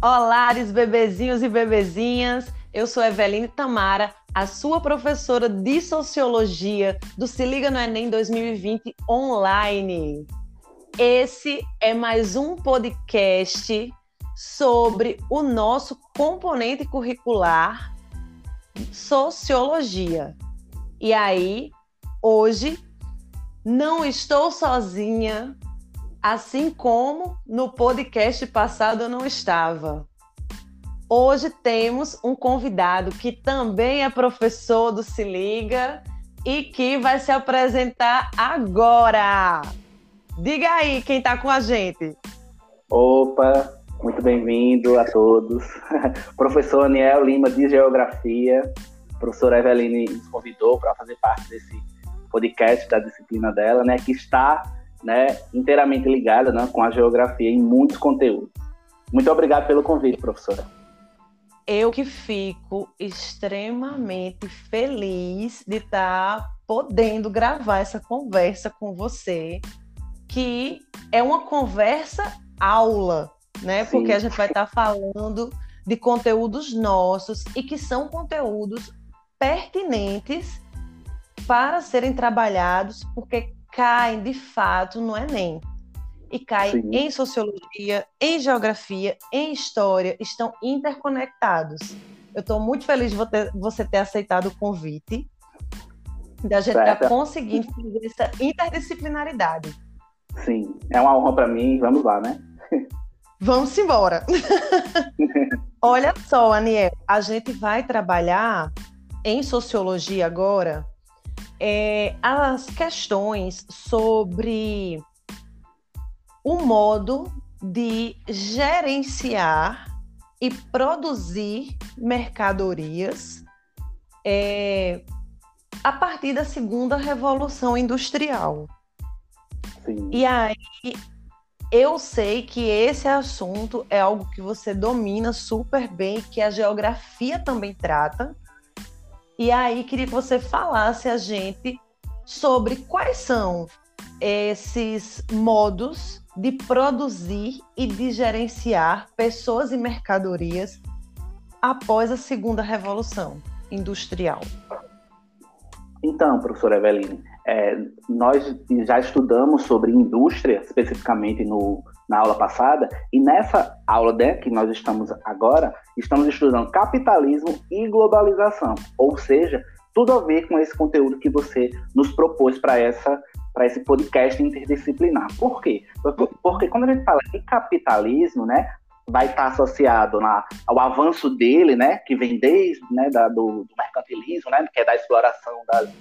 Olá, bebezinhos e bebezinhas. Eu sou Eveline Tamara, a sua professora de Sociologia do Se Liga no Enem 2020 online. Esse é mais um podcast sobre o nosso componente curricular Sociologia. E aí, hoje, não estou sozinha, assim como no podcast passado eu não estava. Hoje temos um convidado que também é professor do Se Liga e que vai se apresentar agora. Diga aí quem está com a gente. Opa, muito bem-vindo a todos. Professor Aniel Lima de Geografia. professora Eveline nos convidou para fazer parte desse podcast da disciplina dela, né, que está né, inteiramente ligada né, com a geografia em muitos conteúdos. Muito obrigado pelo convite, professora. Eu que fico extremamente feliz de estar tá podendo gravar essa conversa com você, que é uma conversa aula, né? Sim. Porque a gente vai estar tá falando de conteúdos nossos e que são conteúdos pertinentes para serem trabalhados, porque caem de fato no Enem. E caem Sim. em sociologia, em geografia, em história, estão interconectados. Eu estou muito feliz de você ter aceitado o convite, da gente estar tá conseguindo fazer essa interdisciplinaridade. Sim, é uma honra para mim. Vamos lá, né? Vamos embora. Olha só, Aniel, a gente vai trabalhar em sociologia agora é, as questões sobre o modo de gerenciar e produzir mercadorias é, a partir da segunda revolução industrial. Sim. E aí eu sei que esse assunto é algo que você domina super bem, que a geografia também trata. E aí queria que você falasse a gente sobre quais são esses modos de produzir e de gerenciar pessoas e mercadorias após a segunda revolução industrial. Então, professora Eveline, é, nós já estudamos sobre indústria, especificamente no, na aula passada, e nessa aula né, que nós estamos agora, estamos estudando capitalismo e globalização, ou seja, tudo a ver com esse conteúdo que você nos propôs para essa para esse podcast interdisciplinar. Por quê? Porque, quando a gente fala de capitalismo, né, vai estar associado na, ao avanço dele, né, que vem desde né, da, do, do mercantilismo, né, que é da exploração das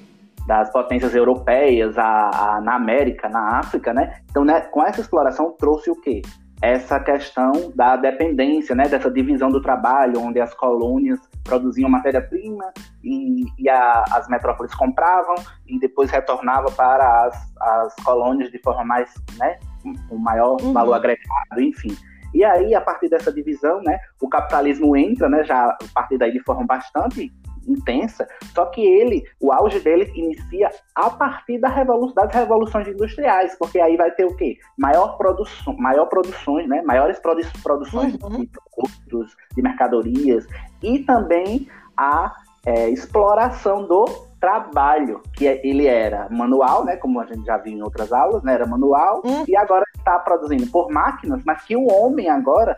das potências europeias a, a, na América, na África, né? Então, né, com essa exploração trouxe o quê? Essa questão da dependência, né? Dessa divisão do trabalho, onde as colônias produziam matéria-prima e, e a, as metrópoles compravam e depois retornava para as, as colônias de forma mais, né? Com maior uhum. valor agregado, enfim. E aí, a partir dessa divisão, né, o capitalismo entra, né, já a partir daí de forma bastante intensa, só que ele, o auge dele inicia a partir da revolu das revoluções industriais, porque aí vai ter o quê? Maior produção, maior produções, né? Maiores produ produções uhum. de produtos, de mercadorias e também a é, exploração do trabalho, que é, ele era manual, né, como a gente já viu em outras aulas, né, era manual, uhum. e agora está produzindo por máquinas, mas que o homem agora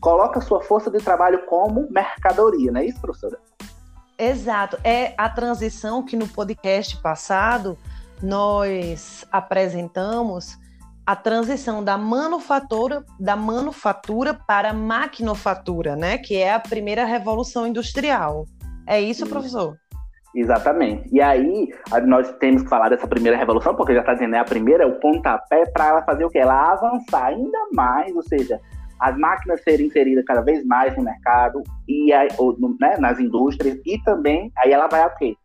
coloca sua força de trabalho como mercadoria, não é isso, professora? Exato. É a transição que no podcast passado nós apresentamos a transição da manufatura da manufatura para a maquinofatura, né? Que é a primeira revolução industrial. É isso, professor? Exatamente. E aí, nós temos que falar dessa primeira revolução, porque já está dizendo, é a primeira, é o pontapé para ela fazer o quê? Ela avançar ainda mais, ou seja, as máquinas serem inseridas cada vez mais no mercado e aí, ou, né, nas indústrias e também aí ela vai a quê?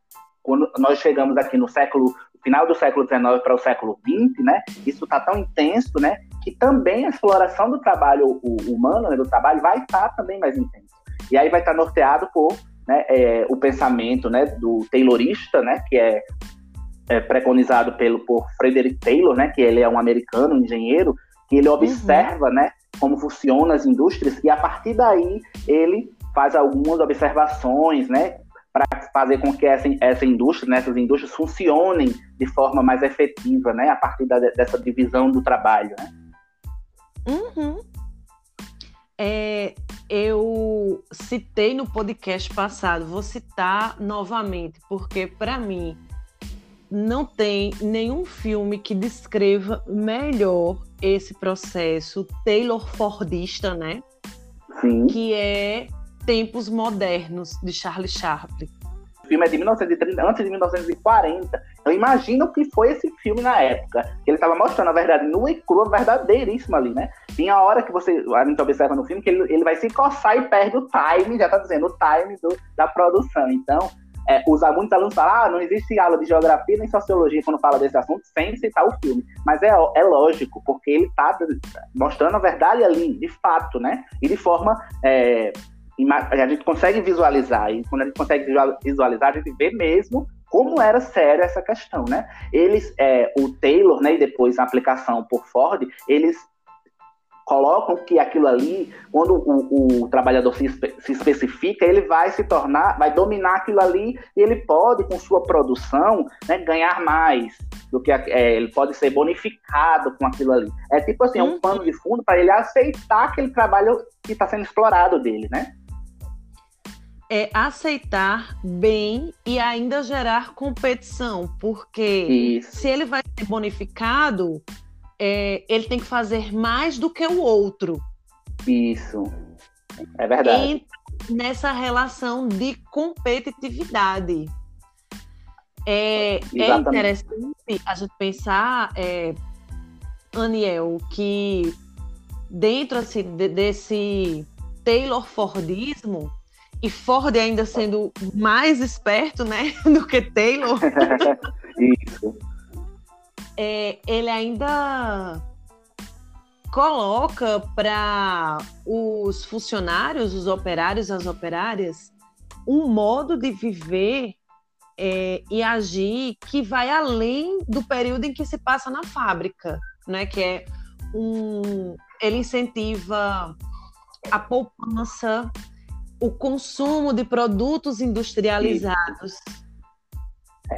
Quando nós chegamos aqui no século final do século XIX para o século XX, né? Isso está tão intenso, né? Que também a exploração do trabalho humano, né, do trabalho, vai estar tá também mais intenso. E aí vai estar tá norteado por né, é, o pensamento, né, do Taylorista, né? Que é, é preconizado pelo por Frederick Taylor, né? Que ele é um americano, um engenheiro, que ele observa, uhum. né, como funcionam as indústrias e a partir daí ele faz algumas observações, né, para fazer com que essa, essa indústria, né, essas indústrias funcionem de forma mais efetiva, né, a partir da, dessa divisão do trabalho, né? Uhum. É, eu citei no podcast passado, vou citar novamente, porque para mim não tem nenhum filme que descreva melhor esse processo Taylor Fordista, né? Sim. Que é Tempos Modernos, de Charlie Chaplin. O filme é de 1930, antes de 1940. Eu imagino que foi esse filme na época. Que ele estava mostrando a verdade nua e crua, verdadeiríssima ali, né? Tem a hora que você, a gente observa no filme que ele, ele vai se coçar e perde o time, já tá dizendo, o time do, da produção. Então, é, usar muitos alunos falam, ah, não existe aula de geografia nem sociologia quando fala desse assunto, sem citar o filme. Mas é, é lógico, porque ele está mostrando a verdade ali, de fato, né? E de forma. É, a gente consegue visualizar, e quando a gente consegue visualizar, a gente vê mesmo como era séria essa questão, né? Eles, é, o Taylor, né, e depois a aplicação por Ford, eles colocam que aquilo ali, quando o, o trabalhador se, se, especifica, ele vai se tornar, vai dominar aquilo ali e ele pode, com sua produção, né, ganhar mais do que é, ele pode ser bonificado com aquilo ali. É tipo assim, é um uhum. pano de fundo para ele aceitar aquele trabalho que está sendo explorado dele, né? É aceitar bem e ainda gerar competição, porque Isso. se ele vai ser bonificado, é, ele tem que fazer mais do que o outro. Isso. É verdade. E nessa relação de competitividade. É, é interessante a gente pensar, é, Aniel, que dentro assim, de, desse Taylor Fordismo, e Ford ainda sendo mais esperto né, do que Taylor. Isso é, ele ainda coloca para os funcionários, os operários, as operárias, um modo de viver é, e agir que vai além do período em que se passa na fábrica, né? Que é um, ele incentiva a poupança, o consumo de produtos industrializados.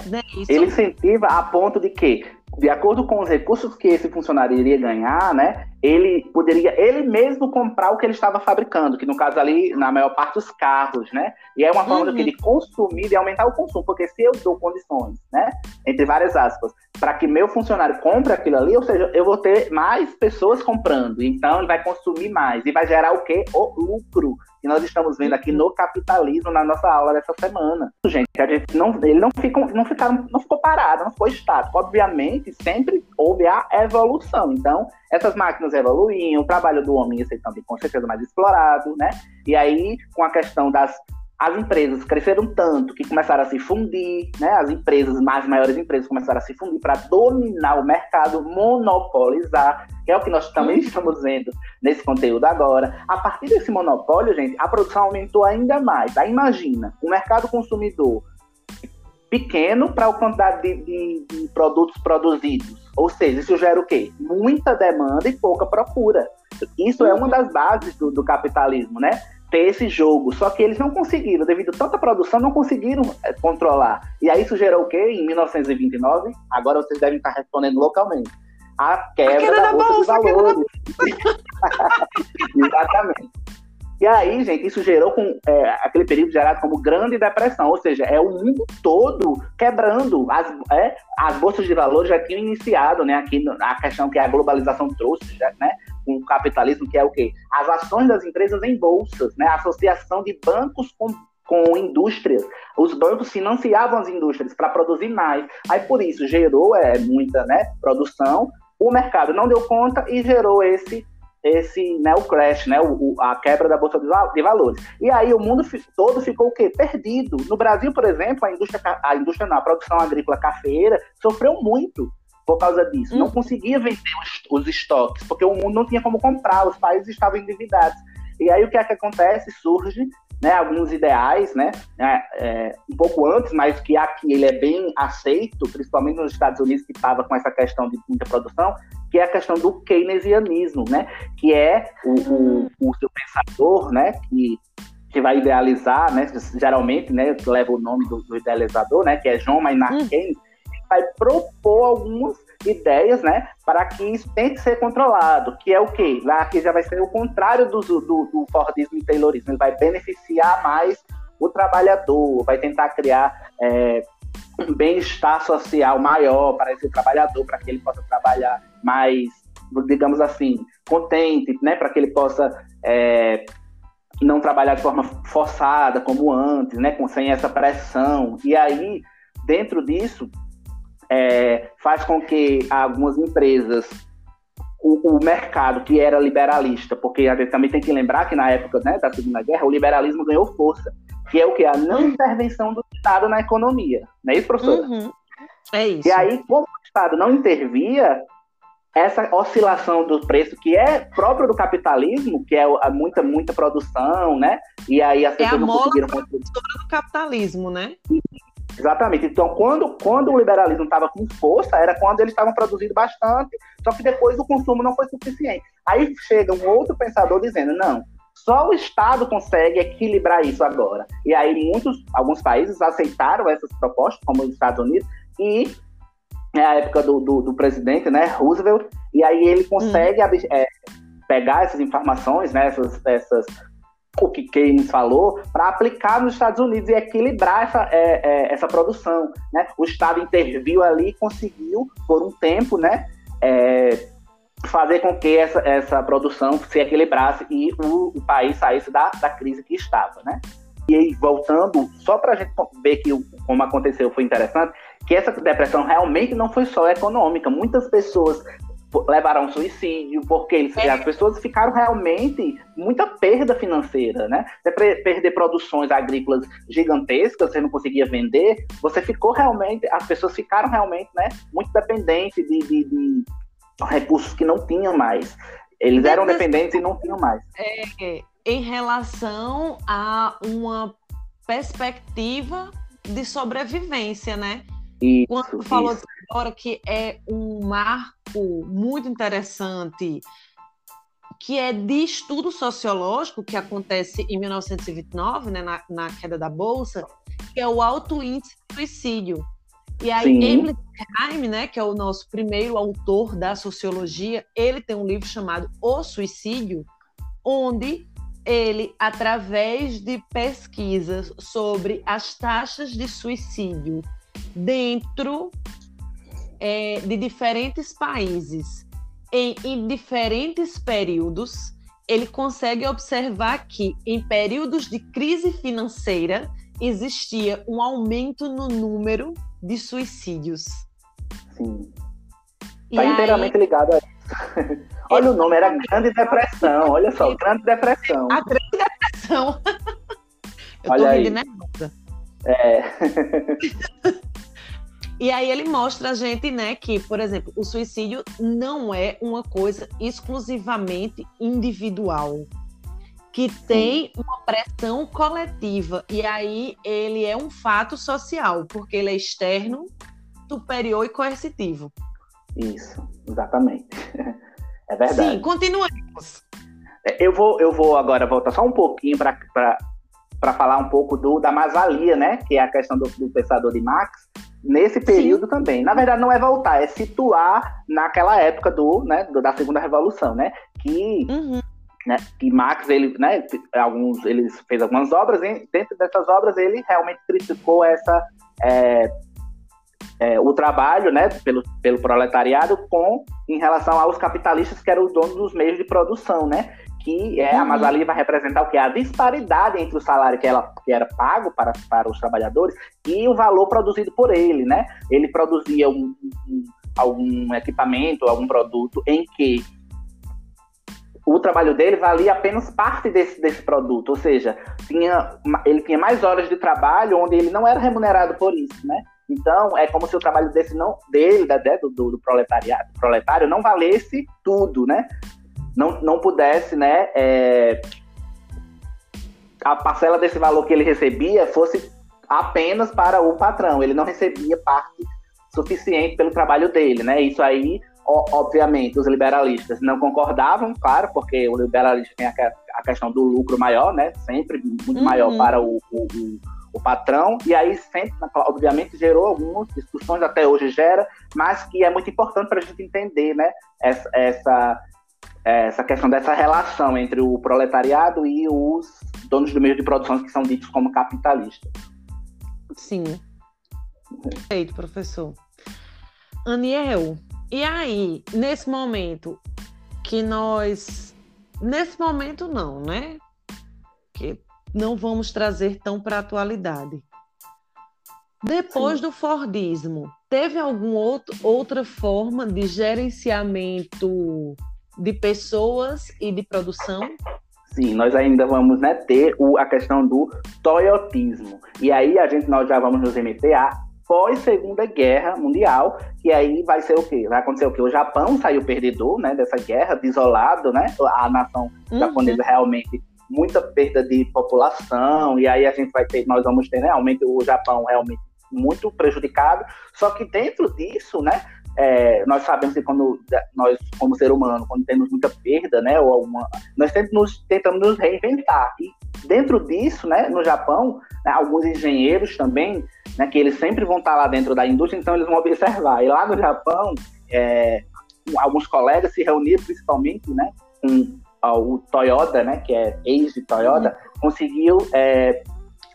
Né? Ele incentiva a ponto de que de acordo com os recursos que esse funcionário iria ganhar, né, ele poderia ele mesmo comprar o que ele estava fabricando, que no caso ali, na maior parte, os carros, né? E é uma forma uhum. de consumir e aumentar o consumo, porque se eu dou condições, né, entre várias aspas, para que meu funcionário compre aquilo ali, ou seja, eu vou ter mais pessoas comprando, então ele vai consumir mais e vai gerar o quê? O lucro que nós estamos vendo aqui no capitalismo na nossa aula dessa semana. Gente, a gente não, ele não, fica, não, ficaram, não ficou parado, não ficou estático. Obviamente, sempre houve a evolução. Então, essas máquinas evoluíam, o trabalho do homem ia ser também com certeza mais explorado, né? E aí, com a questão das as empresas cresceram tanto que começaram a se fundir, né? As empresas, mais maiores empresas, começaram a se fundir para dominar o mercado, monopolizar, que é o que nós também uhum. estamos vendo nesse conteúdo agora. A partir desse monopólio, gente, a produção aumentou ainda mais. Aí imagina, o mercado consumidor pequeno para a quantidade de, de, de produtos produzidos. Ou seja, isso gera o quê? Muita demanda e pouca procura. Isso é uma das bases do, do capitalismo, né? Ter esse jogo. Só que eles não conseguiram, devido a tanta produção, não conseguiram é, controlar. E aí isso gerou o quê? Em 1929, agora vocês devem estar respondendo localmente. A quebra, a quebra da, da, bolsa, de valores. Exatamente. E aí, gente, isso gerou com é, aquele período gerado como Grande Depressão, ou seja, é o mundo todo quebrando. As, é, as bolsas de valores já tinham iniciado, né? Aqui a questão que a globalização trouxe, já, né? Com o capitalismo, que é o quê? As ações das empresas em bolsas, né? Associação de bancos com com indústrias. Os bancos financiavam as indústrias para produzir mais. Aí por isso gerou é, muita né, produção. O mercado não deu conta e gerou esse esse né, o crash, né, o, a quebra da bolsa de valores. E aí o mundo todo ficou o quê? Perdido. No Brasil, por exemplo, a indústria, a indústria não, a produção agrícola cafeira sofreu muito por causa disso. Hum. Não conseguia vender os, os, estoques, porque o mundo não tinha como comprar, os países estavam endividados. E aí o que é que acontece? Surge né, alguns ideais, né, é, é, um pouco antes, mas que aqui ele é bem aceito, principalmente nos Estados Unidos, que estava com essa questão de muita produção, que é a questão do keynesianismo, né, que é o, o, o seu pensador, né, que que vai idealizar, né, geralmente, né, leva o nome do, do idealizador, né, que é John Maynard hum. Keynes, vai propor algumas ideias, né, para que isso tenha que ser controlado, que é o quê? Lá que já vai ser o contrário do, do, do Fordismo e Taylorismo, ele vai beneficiar mais o trabalhador, vai tentar criar é, um bem-estar social maior para esse trabalhador, para que ele possa trabalhar mais, digamos assim, contente, né, para que ele possa é, não trabalhar de forma forçada como antes, né, com, sem essa pressão. E aí, dentro disso, é, faz com que algumas empresas, o, o, mercado que era liberalista, porque a gente também tem que lembrar que na época né, da Segunda Guerra, o liberalismo ganhou força, que é o que? A não intervenção do Estado na economia. Não é isso, professora? Uhum. É isso. E aí, como o Estado não intervia, essa oscilação do preço que é próprio do capitalismo, que é muita muita produção, né? E aí as pessoas é a não conseguiram do capitalismo, né? Exatamente. Então, quando, quando o liberalismo estava com força, era quando eles estavam produzindo bastante, só que depois o consumo não foi suficiente. Aí chega um outro pensador dizendo, não, só o Estado consegue equilibrar isso agora. E aí muitos, alguns países aceitaram essas propostas, como os Estados Unidos, e é a época do, do, do presidente, né, Roosevelt, e aí ele consegue hum. é, pegar essas informações, né, essas, essas o que Keynes falou, para aplicar nos Estados Unidos e equilibrar essa, é, é, essa produção. Né? O Estado interviu ali e conseguiu, por um tempo, né, é, fazer com que essa, essa produção se equilibrasse e o, o país saísse da, da crise que estava. Né? E aí, voltando, só para a gente ver que como aconteceu foi interessante, que essa depressão realmente não foi só econômica. Muitas pessoas levaram suicídio, porque é. as pessoas ficaram realmente muita perda financeira, né? Você perder produções agrícolas gigantescas, você não conseguia vender, você ficou realmente, as pessoas ficaram realmente, né, muito dependentes de, de, de recursos que não tinham mais. Eles eram dependentes e não tinham mais. É, em relação a uma perspectiva de sobrevivência, né? Isso, Quando falou agora que é um marco muito interessante, que é de estudo sociológico, que acontece em 1929, né, na, na queda da Bolsa, que é o alto índice de suicídio. E aí, Sim. Emily Durkheim, né, que é o nosso primeiro autor da sociologia, ele tem um livro chamado O Suicídio, onde ele, através de pesquisas sobre as taxas de suicídio dentro é, de diferentes países em, em diferentes períodos, ele consegue observar que em períodos de crise financeira existia um aumento no número de suicídios. Sim. Está inteiramente aí... ligado a isso. Olha o nome, era Grande Depressão. Olha só, Grande Depressão. A Grande Depressão. Eu Olha tô rindo nervosa. É. E aí ele mostra a gente, né, que, por exemplo, o suicídio não é uma coisa exclusivamente individual, que tem uma pressão coletiva. E aí ele é um fato social, porque ele é externo, superior e coercitivo. Isso, exatamente. É verdade. Sim, continuemos. É, eu vou, eu vou agora voltar só um pouquinho para falar um pouco do, da mais-valia, né? Que é a questão do, do pensador de Marx, nesse período Sim. também. Na verdade, não é voltar, é situar naquela época do, né, do, da segunda revolução, né? Que, uhum. né, que Marx, ele, né, alguns, ele fez algumas obras, e dentro dessas obras ele realmente criticou essa é, é, o trabalho, né, pelo, pelo proletariado com em relação aos capitalistas que eram os donos dos meios de produção, né? Que é, uhum. a mais vai representar o que? A disparidade entre o salário que, ela, que era pago para, para os trabalhadores e o valor produzido por ele, né? Ele produzia um, um, algum equipamento, algum produto em que o trabalho dele valia apenas parte desse, desse produto, ou seja, tinha, ele tinha mais horas de trabalho onde ele não era remunerado por isso, né? Então, é como se o trabalho desse não, dele, da, do, do proletariado, proletário, não valesse tudo, né? Não, não pudesse, né, é, a parcela desse valor que ele recebia fosse apenas para o patrão. Ele não recebia parte suficiente pelo trabalho dele, né? Isso aí, obviamente, os liberalistas não concordavam, claro, porque o liberalismo tem a, questão do lucro maior, né? Sempre muito uhum. maior para o, o, o, patrão. E aí sempre, obviamente, gerou algumas discussões, até hoje gera, mas que é muito importante para a gente entender, né? Essa, essa, essa questão dessa relação entre o proletariado e os donos do meio de produção que são ditos como capitalistas. Sim. Perfeito, professor. Aniel, e aí, nesse momento que nós. Nesse momento, não, né? Que não vamos trazer tão para a atualidade. Depois Sim. do Fordismo, teve alguma outra forma de gerenciamento de pessoas e de produção? Sim, nós ainda vamos né, ter o, a questão do toyotismo. E aí a gente nós já vamos nos à pós Segunda Guerra Mundial, que aí vai ser o quê? Vai acontecer o quê? O Japão saiu perdedor, né, dessa guerra, desolado, né? A nação uhum. japonesa realmente muita perda de população e aí a gente vai ter, nós vamos ter né, realmente o Japão realmente muito prejudicado. Só que dentro disso, né, é, nós sabemos que quando nós, como ser humano, quando temos muita perda, né, ou alguma, nós sempre nos, tentamos nos reinventar. E dentro disso, né, no Japão, né, alguns engenheiros também, né, que eles sempre vão estar lá dentro da indústria, então eles vão observar. E lá no Japão, é, alguns colegas se reuniram principalmente, né, com o Toyota, né, que é ex de Toyota, conseguiu é,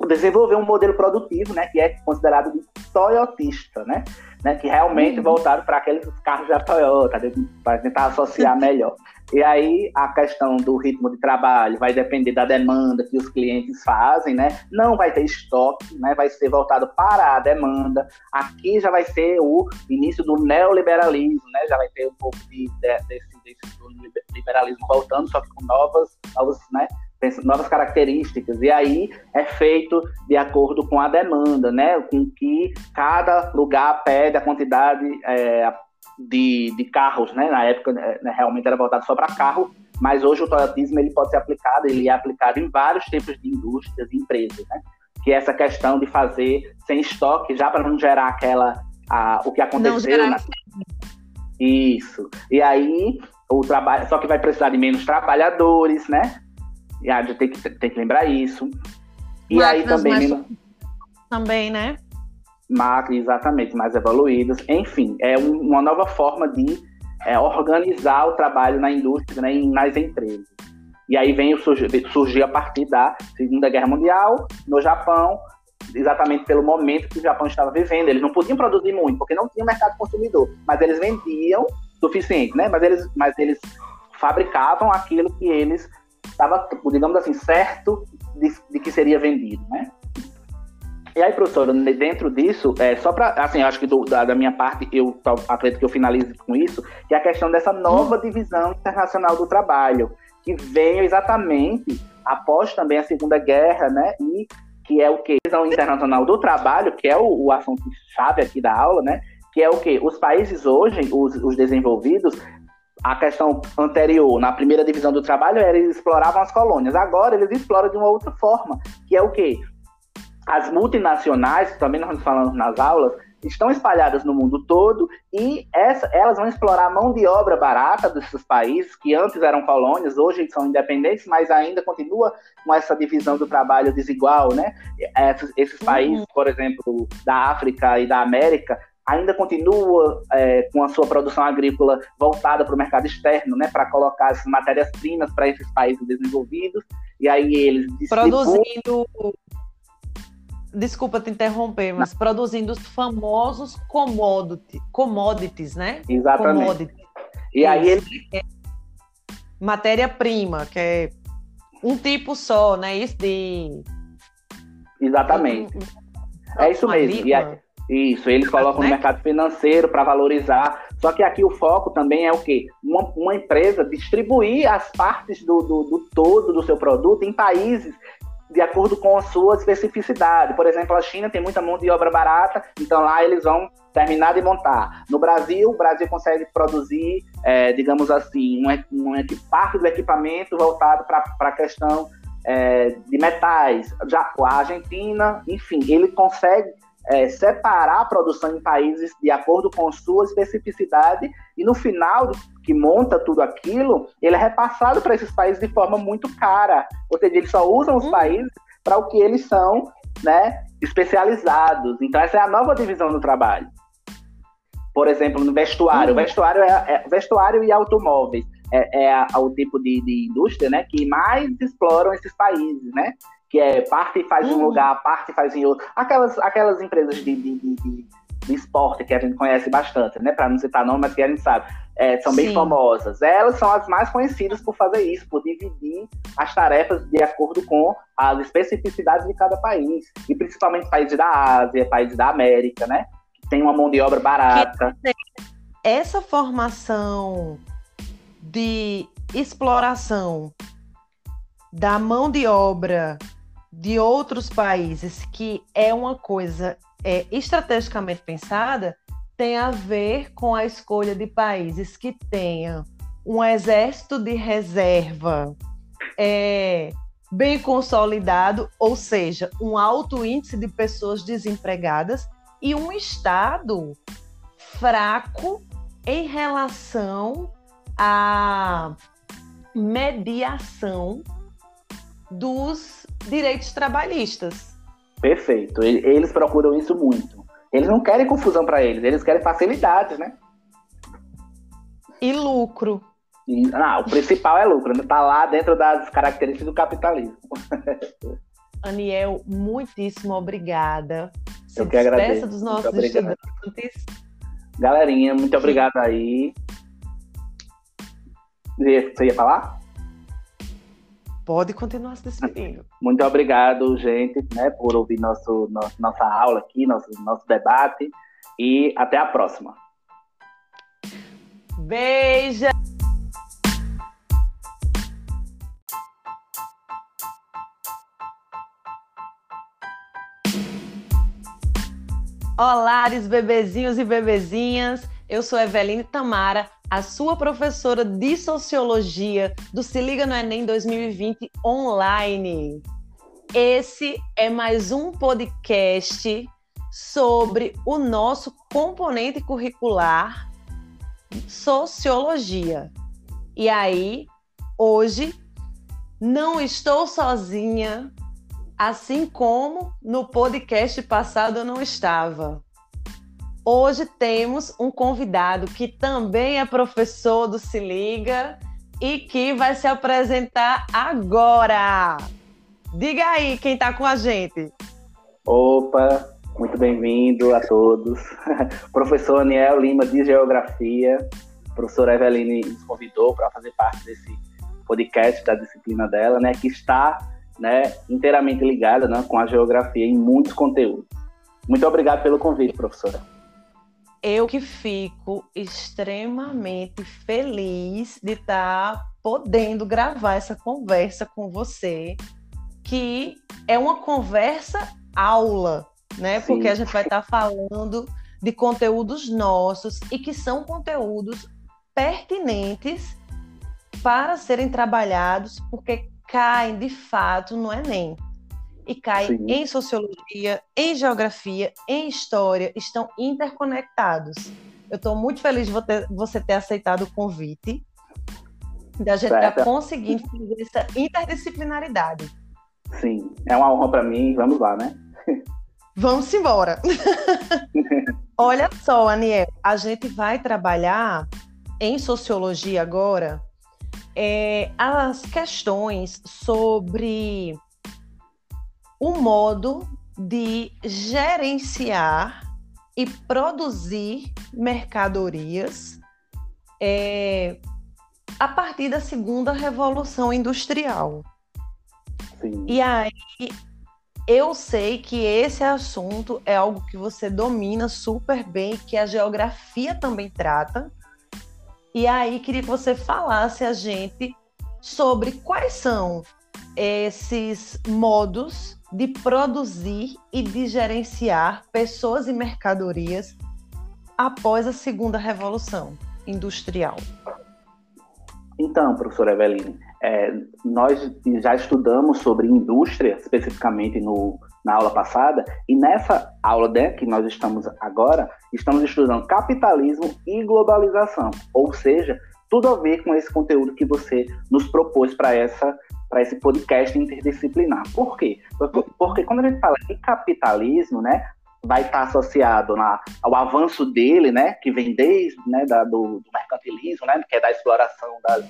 desenvolver um modelo produtivo, né, que é considerado de toyotista, né, né, que realmente uhum. voltaram para aqueles carros da Toyota, para tentar associar melhor. E aí a questão do ritmo de trabalho vai depender da demanda que os clientes fazem, né? Não vai ter estoque, né? Vai ser voltado para a demanda. Aqui já vai ser o início do neoliberalismo, né? Já vai ter um pouco de, de, desse, desse liberalismo voltando, só que com novas, novos, né? Novas características. E aí é feito de acordo com a demanda, né? Com que cada lugar pede a quantidade é, de, de carros, né? Na época né, realmente era voltado só para carro, mas hoje o toyotismo ele pode ser aplicado, ele é aplicado em vários tipos de indústrias e empresas, né? Que é essa questão de fazer sem estoque, já para não gerar aquela a, o que aconteceu. Na... Isso. E aí o trabalho, só que vai precisar de menos trabalhadores, né? E a gente tem que, tem que lembrar isso. E Máquinas aí também. Mais... Também, né? Máquinas, exatamente, mais evoluídas. Enfim, é um, uma nova forma de é, organizar o trabalho na indústria, né, nas empresas. E aí vem o surgir, surgir a partir da Segunda Guerra Mundial, no Japão, exatamente pelo momento que o Japão estava vivendo. Eles não podiam produzir muito, porque não tinha mercado consumidor, mas eles vendiam suficiente, né? Mas eles, mas eles fabricavam aquilo que eles estava, digamos assim, certo de, de, que seria vendido, né? E aí, professora, dentro disso, é, só para, assim, acho que do, da, da, minha parte, eu acredito que eu finalize com isso, que é a questão dessa nova hum. divisão internacional do trabalho, que veio exatamente após também a Segunda Guerra, né? E que é o que? A divisão internacional do trabalho, que é o, o assunto chave aqui da aula, né? Que é o que? Os países hoje, os, os desenvolvidos, a questão anterior, na primeira divisão do trabalho, era eles exploravam as colônias. Agora eles exploram de uma outra forma, que é o quê? As multinacionais, também nós falamos nas aulas, estão espalhadas no mundo todo e essa, elas vão explorar a mão de obra barata desses países que antes eram colônias, hoje são independentes, mas ainda continua com essa divisão do trabalho desigual, né? Esses, esses países, uhum. por exemplo, da África e da América, ainda continua é, com a sua produção agrícola voltada para o mercado externo, né, para colocar as matérias-primas para esses países desenvolvidos, e aí eles produzindo Desculpa te interromper, mas Não. produzindo os famosos commodity, commodities, né? Exatamente. Commodity. E Isso. aí eles é matéria-prima, que é um tipo só, né? Isso de Exatamente. é isso mesmo. E aí, isso, eles colocam no mercado financeiro para valorizar. Só que aqui o foco também é o quê? Uma, uma empresa distribuir as partes do, do, do, todo do seu produto em países de acordo com a sua especificidade. Por exemplo, a China tem muita mão de obra barata, então lá eles vão terminar de montar. No Brasil, o Brasil consegue produzir, é, digamos assim, um, um parte do equipamento voltado para a questão é, de metais. Já a Argentina, enfim, ele consegue é, separar a produção em países de acordo com sua especificidade e no final que monta tudo aquilo, ele é repassado para esses países de forma muito cara. Ou seja, eles só usam os hum. países para o que eles são, né, especializados. Então essa é a nova divisão do trabalho. Por exemplo, no vestuário, uhum. vestuário é, é, vestuário e automóveis é, é a, o tipo de, de, indústria, né, que mais exploram esses países, né? Que é parte faz em um uhum. lugar, parte faz em outro. Aquelas, aquelas empresas de, de, de, de esporte que a gente conhece bastante, né? Para não citar nome, mas que a gente sabe é, são bem Sim. famosas. Elas são as mais conhecidas por fazer isso, por dividir as tarefas de acordo com as especificidades de cada país. E principalmente países da Ásia, países da América, né? Que tem uma mão de obra barata. Essa formação de exploração da mão de obra de outros países, que é uma coisa é, estrategicamente pensada, tem a ver com a escolha de países que tenham um exército de reserva é, bem consolidado, ou seja, um alto índice de pessoas desempregadas e um Estado fraco em relação à mediação dos direitos trabalhistas. Perfeito. Eles procuram isso muito. Eles não querem confusão para eles, eles querem facilidades, né? E lucro. E, não, o principal é lucro, está né? lá dentro das características do capitalismo. Aniel, muitíssimo obrigada. Se Eu que agradeço. dos nossos estudantes. Galerinha, muito obrigado aí. Você ia falar? Pode continuar se despedindo. Muito obrigado, gente, né, por ouvir nosso, nosso, nossa aula aqui, nosso, nosso debate. E até a próxima. Beijo! Olá, bebezinhos e bebezinhas. Eu sou Eveline Tamara a sua professora de Sociologia do Se Liga no Enem 2020 online. Esse é mais um podcast sobre o nosso componente curricular Sociologia. E aí, hoje, não estou sozinha, assim como no podcast passado eu não estava. Hoje temos um convidado que também é professor do Se Liga e que vai se apresentar agora. Diga aí quem está com a gente. Opa, muito bem-vindo a todos. Professor Aniel Lima de Geografia. Professora Eveline nos convidou para fazer parte desse podcast da disciplina dela, né, que está né, inteiramente ligada né, com a geografia em muitos conteúdos. Muito obrigado pelo convite, professora eu que fico extremamente feliz de estar tá podendo gravar essa conversa com você, que é uma conversa aula, né? Sim. Porque a gente vai estar tá falando de conteúdos nossos e que são conteúdos pertinentes para serem trabalhados, porque caem de fato no Enem e caem Sim. em sociologia, em geografia, em história, estão interconectados. Eu estou muito feliz de você ter aceitado o convite, da gente estar tá conseguindo fazer essa interdisciplinaridade. Sim, é uma honra para mim. Vamos lá, né? Vamos embora. Olha só, Aniel, a gente vai trabalhar em sociologia agora é, as questões sobre o modo de gerenciar e produzir mercadorias é, a partir da segunda revolução industrial. Sim. E aí eu sei que esse assunto é algo que você domina super bem, que a geografia também trata. E aí queria que você falasse a gente sobre quais são esses modos de produzir e de gerenciar pessoas e mercadorias após a segunda revolução industrial? Então, professora Eveline, é, nós já estudamos sobre indústria, especificamente no, na aula passada, e nessa aula né, que nós estamos agora, estamos estudando capitalismo e globalização, ou seja, tudo a ver com esse conteúdo que você nos propôs para essa para esse podcast interdisciplinar. Por quê? Porque, quando a gente fala de capitalismo, né, vai estar associado na, ao avanço dele, né, que vem desde né, da, do, do, mercantilismo, né, que é da exploração das,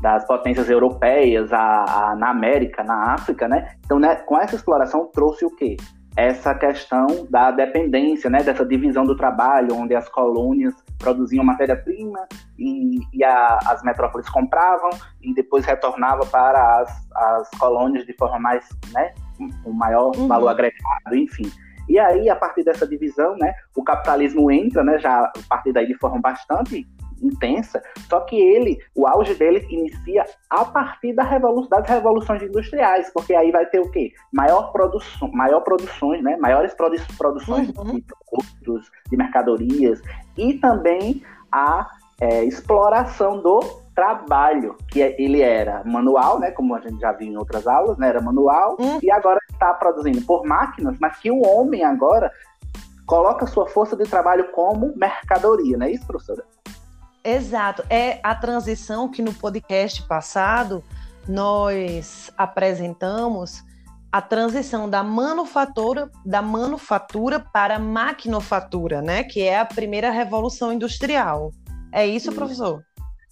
das potências europeias a, a, na América, na África, né? Então, né, com essa exploração trouxe o quê? Essa questão da dependência, né, dessa divisão do trabalho, onde as colônias produziam matéria-prima e, e a, as metrópoles compravam e depois retornava para as, as colônias de forma mais, né, com maior uhum. valor agregado, enfim. E aí, a partir dessa divisão, né, o capitalismo entra, né, já a partir daí de forma bastante intensa, só que ele, o auge dele inicia a partir da revolução, das revoluções industriais, porque aí vai ter o quê? Maior produção, maior produções, né? Maiores produ produções uhum. de produtos, de mercadorias e também a é, exploração do trabalho, que é, ele era manual, né, como a gente já viu em outras aulas, né, era manual, uhum. e agora está produzindo por máquinas, mas que o homem agora coloca sua força de trabalho como mercadoria, não é isso, professora? Exato. É a transição que no podcast passado nós apresentamos a transição da manufatura da manufatura para a maquinofatura, né? Que é a primeira revolução industrial. É isso, professor?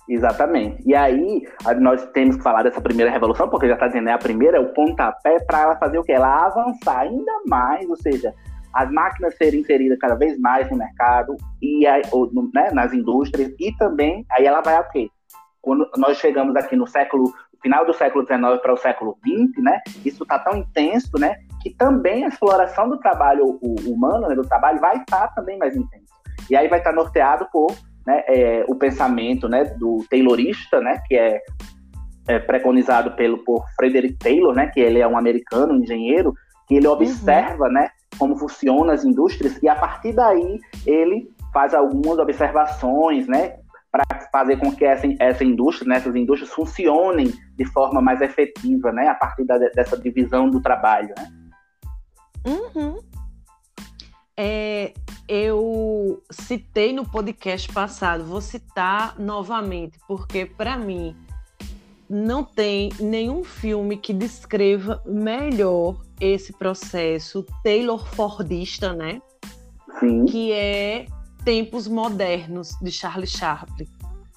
Exatamente. E aí, nós temos que falar dessa primeira revolução, porque já está dizendo, é a primeira, é o pontapé para ela fazer o quê? Ela avançar ainda mais, ou seja, as máquinas serem inseridas cada vez mais no mercado e ou, né, nas indústrias e também aí ela vai a quê? Quando nós chegamos aqui no século final do século XIX para o século XX, né? Isso está tão intenso, né? Que também a exploração do trabalho humano, né, do trabalho, vai estar tá também mais intenso. E aí vai estar tá norteado por né, é, o pensamento né, do Taylorista, né? Que é, é preconizado pelo por Frederick Taylor, né? Que ele é um americano, um engenheiro, que ele observa, uhum. né? Como funcionam as indústrias, e a partir daí ele faz algumas observações, né, para fazer com que essa, essa indústria, né, essas indústrias funcionem de forma mais efetiva, né, a partir da, dessa divisão do trabalho, né? Uhum. É, eu citei no podcast passado, vou citar novamente, porque para mim não tem nenhum filme que descreva melhor esse processo Taylor Fordista, né? Sim. Que é Tempos Modernos, de Charlie Chaplin.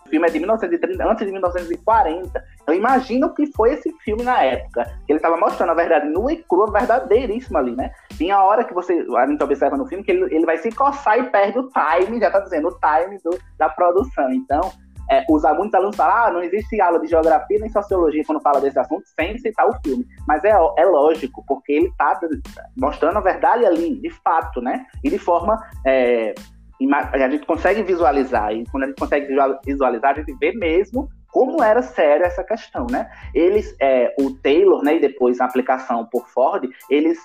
O filme é de 1930, antes de 1940. Eu imagino o que foi esse filme na época. Ele estava mostrando a verdade nua e crua, verdadeiríssima ali, né? Tem a hora que você, a gente observa no filme que ele, ele vai se coçar e perde o time, já tá dizendo, o time do, da produção. Então, é, usar muitos alunos falam, ah, não existe aula de geografia nem sociologia quando fala desse assunto, sem citar o filme. Mas é, é lógico, porque ele está mostrando a verdade ali, de fato, né? E de forma. É, a gente consegue visualizar, e quando a gente consegue visualizar, a gente vê mesmo como era séria essa questão, né? Eles, é, o Taylor, né, e depois a aplicação por Ford, eles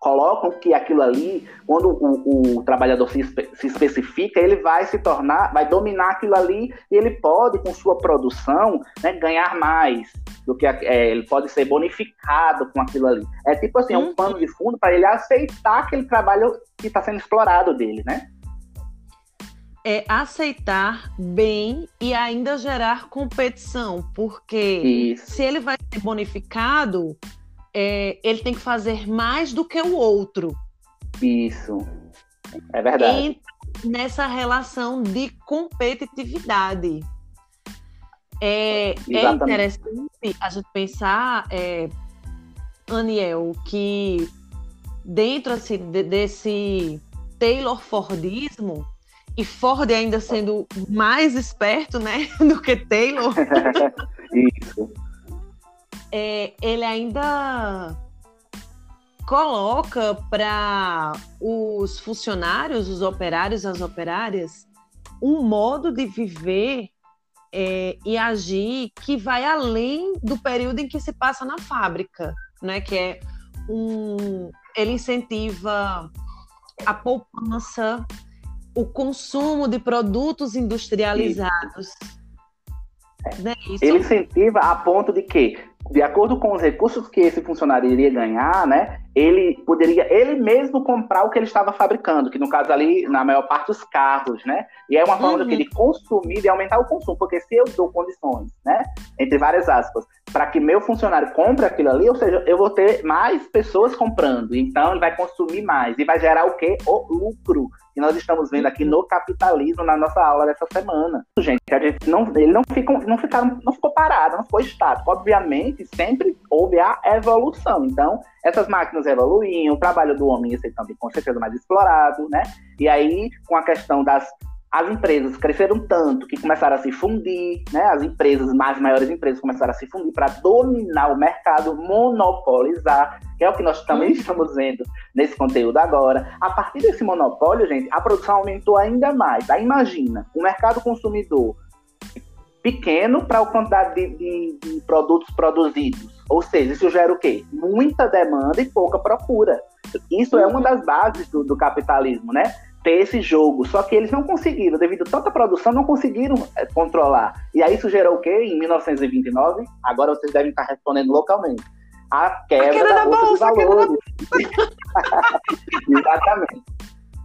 colocam que aquilo ali, quando o, o trabalhador se, se, especifica, ele vai se tornar, vai dominar aquilo ali e ele pode, com sua produção, né, ganhar mais do que é, ele pode ser bonificado com aquilo ali. É tipo assim, hum. um pano de fundo para ele aceitar aquele trabalho que está sendo explorado dele, né? É aceitar bem e ainda gerar competição, porque Isso. se ele vai ser bonificado, é, ele tem que fazer mais do que o outro. Isso. É verdade. E nessa relação de competitividade. É, é interessante a gente pensar, é, Aniel, que dentro assim, de, desse Taylor Fordismo, e Ford ainda sendo mais esperto né, do que Taylor. Isso é, ele ainda coloca para os funcionários, os operários, as operárias, um modo de viver é, e agir que vai além do período em que se passa na fábrica, né? Que é um, ele incentiva a poupança, o consumo de produtos industrializados. É. Ele incentiva a ponto de que de acordo com os recursos que esse funcionário iria ganhar, né, ele poderia ele mesmo comprar o que ele estava fabricando, que no caso ali, na maior parte, os carros, né? E é uma forma uhum. de consumir e aumentar o consumo, porque se eu dou condições, né, entre várias aspas, para que meu funcionário compre aquilo ali, ou seja, eu vou ter mais pessoas comprando, então ele vai consumir mais e vai gerar o quê? O lucro que nós estamos vendo aqui no capitalismo na nossa aula dessa semana. Gente, a gente não, ele não, ficou, não, ficaram, não ficou parado, não ficou estático. Obviamente, sempre houve a evolução. Então, essas máquinas evoluíam, o trabalho do homem ia ser também com certeza mais explorado, né? E aí, com a questão das as empresas cresceram tanto que começaram a se fundir, né? As empresas, mais maiores empresas começaram a se fundir para dominar o mercado, monopolizar, que é o que nós também estamos vendo nesse conteúdo agora. A partir desse monopólio, gente, a produção aumentou ainda mais. Aí imagina, o mercado consumidor pequeno para a quantidade de, de, de, produtos produzidos. Ou seja, isso gera o quê? Muita demanda e pouca procura. Isso é uma uhum. das bases do, do capitalismo, né? Ter esse jogo. Só que eles não conseguiram, devido a tanta produção, não conseguiram é, controlar. E aí isso gerou o quê? Em 1929, agora vocês devem estar respondendo localmente. A quebra, a queda da, da, bolsa, de valores. Exatamente.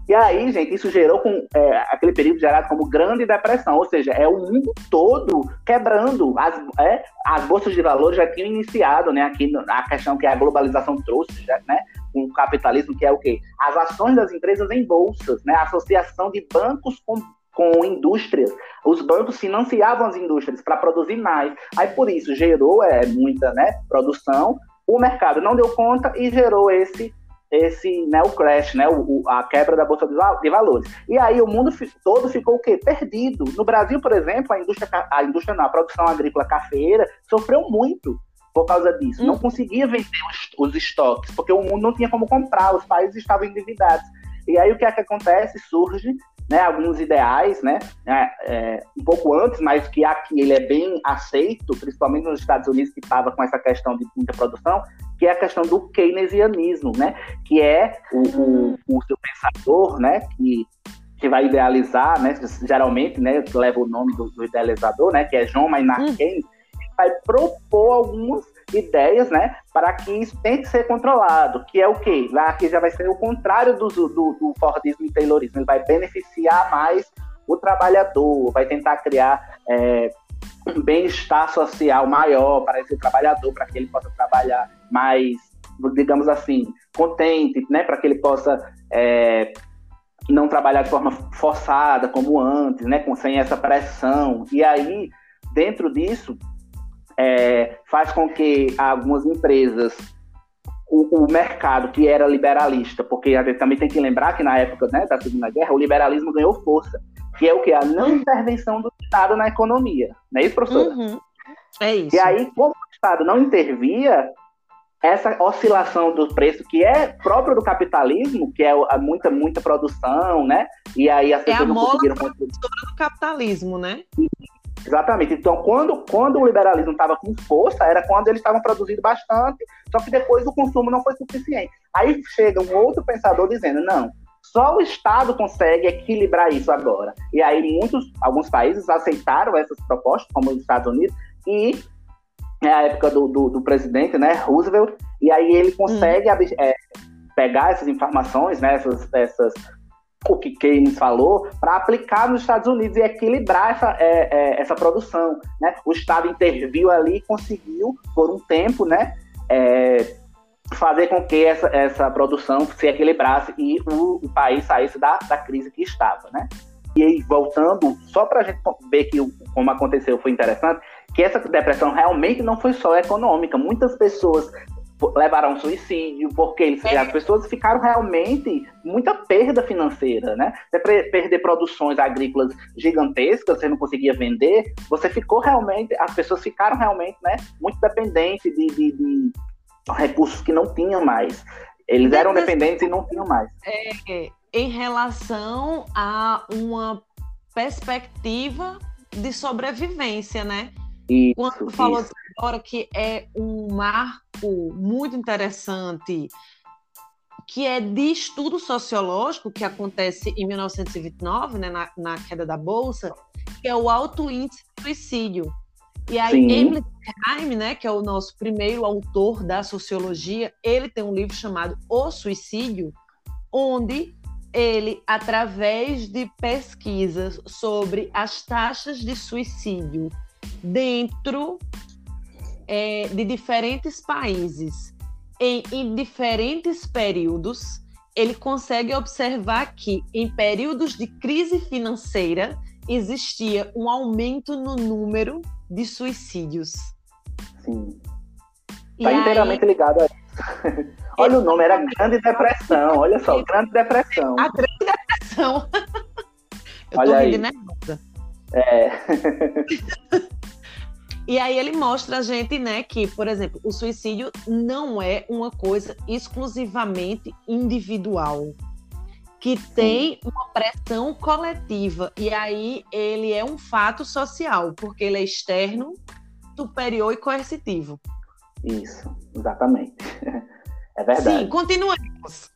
E aí, gente, isso gerou com é, aquele período gerado como Grande Depressão, ou seja, é o mundo todo quebrando. As, é, as bolsas de valores já tinham iniciado, né? Aqui a questão que a globalização trouxe, já, né? Com o capitalismo, que é o quê? As ações das empresas em bolsas, né? Associação de bancos com com indústrias. Os bancos financiavam as indústrias para produzir mais. Aí por isso gerou é, muita né, produção. O mercado não deu conta e gerou esse esse né, o crash, né, o, a quebra da bolsa de valores. E aí o mundo todo ficou o quê? Perdido. No Brasil, por exemplo, a indústria, a indústria não, a produção agrícola cafeira sofreu muito por causa disso. Hum. Não conseguia vender os, os, estoques, porque o mundo não tinha como comprar, os países estavam endividados. E aí o que é que acontece? Surge né, alguns ideais, né, é, é, um pouco antes, mas que aqui ele é bem aceito, principalmente nos Estados Unidos, que estava com essa questão de muita produção, que é a questão do keynesianismo, né? Que é o, o, o seu pensador, né? Que, que vai idealizar, né? Geralmente, né? Leva o nome do, do idealizador, né? Que é John Maynard hum. Keynes, vai propor algumas ideias, né, para que isso tenha que ser controlado, que é o quê? Lá que já vai ser o contrário do, do, do Fordismo e Taylorismo, ele vai beneficiar mais o trabalhador, vai tentar criar é, um bem-estar social maior para esse trabalhador, para que ele possa trabalhar mais, digamos assim, contente, né, para que ele possa é, não trabalhar de forma forçada como antes, né, com, sem essa pressão. E aí, dentro disso, é, faz com que algumas empresas, o, o, mercado que era liberalista, porque a gente também tem que lembrar que na época né, da Segunda Guerra, o liberalismo ganhou força, que é o que? A não intervenção do Estado na economia. Não é isso, professor? Uhum. É isso. E aí, como o Estado não intervia, essa oscilação do preço que é próprio do capitalismo, que é muita muita produção, né? E aí as é pessoas é não conseguiram do capitalismo, né? Exatamente. Então, quando, quando o liberalismo estava com força, era quando eles estavam produzindo bastante, só que depois o consumo não foi suficiente. Aí chega um outro pensador dizendo: não, só o Estado consegue equilibrar isso agora. E aí muitos, alguns países aceitaram essas propostas, como os Estados Unidos, e é a época do, do, do, presidente, né, Roosevelt, e aí ele consegue hum. é, pegar essas informações, né, essas, essas o que Keynes falou, para aplicar nos Estados Unidos e equilibrar essa, é, é, essa produção. Né? O Estado interviu ali e conseguiu, por um tempo, né, é, fazer com que essa, essa produção se equilibrasse e o, o país saísse da, da crise que estava. Né? E aí, voltando, só para a gente ver que como aconteceu foi interessante, que essa depressão realmente não foi só econômica. Muitas pessoas levaram suicídio, porque eles, é. as pessoas ficaram realmente muita perda financeira, né? Você perder produções agrícolas gigantescas, você não conseguia vender, você ficou realmente, as pessoas ficaram realmente, né, muito dependentes de, de, de recursos que não tinham mais. Eles eram dependentes e não tinham mais. É, em relação a uma perspectiva de sobrevivência, né? Isso, Quando falou isso. agora que é um marco muito interessante, que é de estudo sociológico, que acontece em 1929, né, na, na queda da Bolsa, que é o alto índice de suicídio. E aí. Emily Durkheim, né, que é o nosso primeiro autor da sociologia, ele tem um livro chamado O Suicídio, onde ele, através de pesquisas sobre as taxas de suicídio dentro é, de diferentes países, em, em diferentes períodos, ele consegue observar que, em períodos de crise financeira, existia um aumento no número de suicídios. Sim. Está inteiramente aí... ligado a isso. Olha o nome, era Grande Depressão. Olha só, Grande Depressão. A Grande Depressão. Eu Olha tô rindo nervosa. É. E aí ele mostra a gente, né, que, por exemplo, o suicídio não é uma coisa exclusivamente individual, que tem uma pressão coletiva. E aí ele é um fato social, porque ele é externo, superior e coercitivo. Isso, exatamente. É verdade. Sim, continuemos.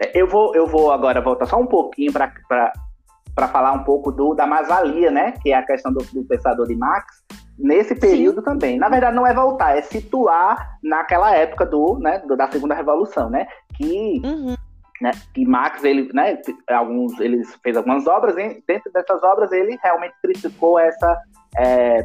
É, eu vou, eu vou agora voltar só um pouquinho para falar um pouco do, da masalia, né? Que é a questão do, do pensador de Marx, nesse período Sim. também. Na verdade, não é voltar, é situar naquela época do, né, da segunda revolução, né? Que, uhum. né, que Marx ele, né, alguns, ele fez algumas obras e dentro dessas obras ele realmente criticou essa é,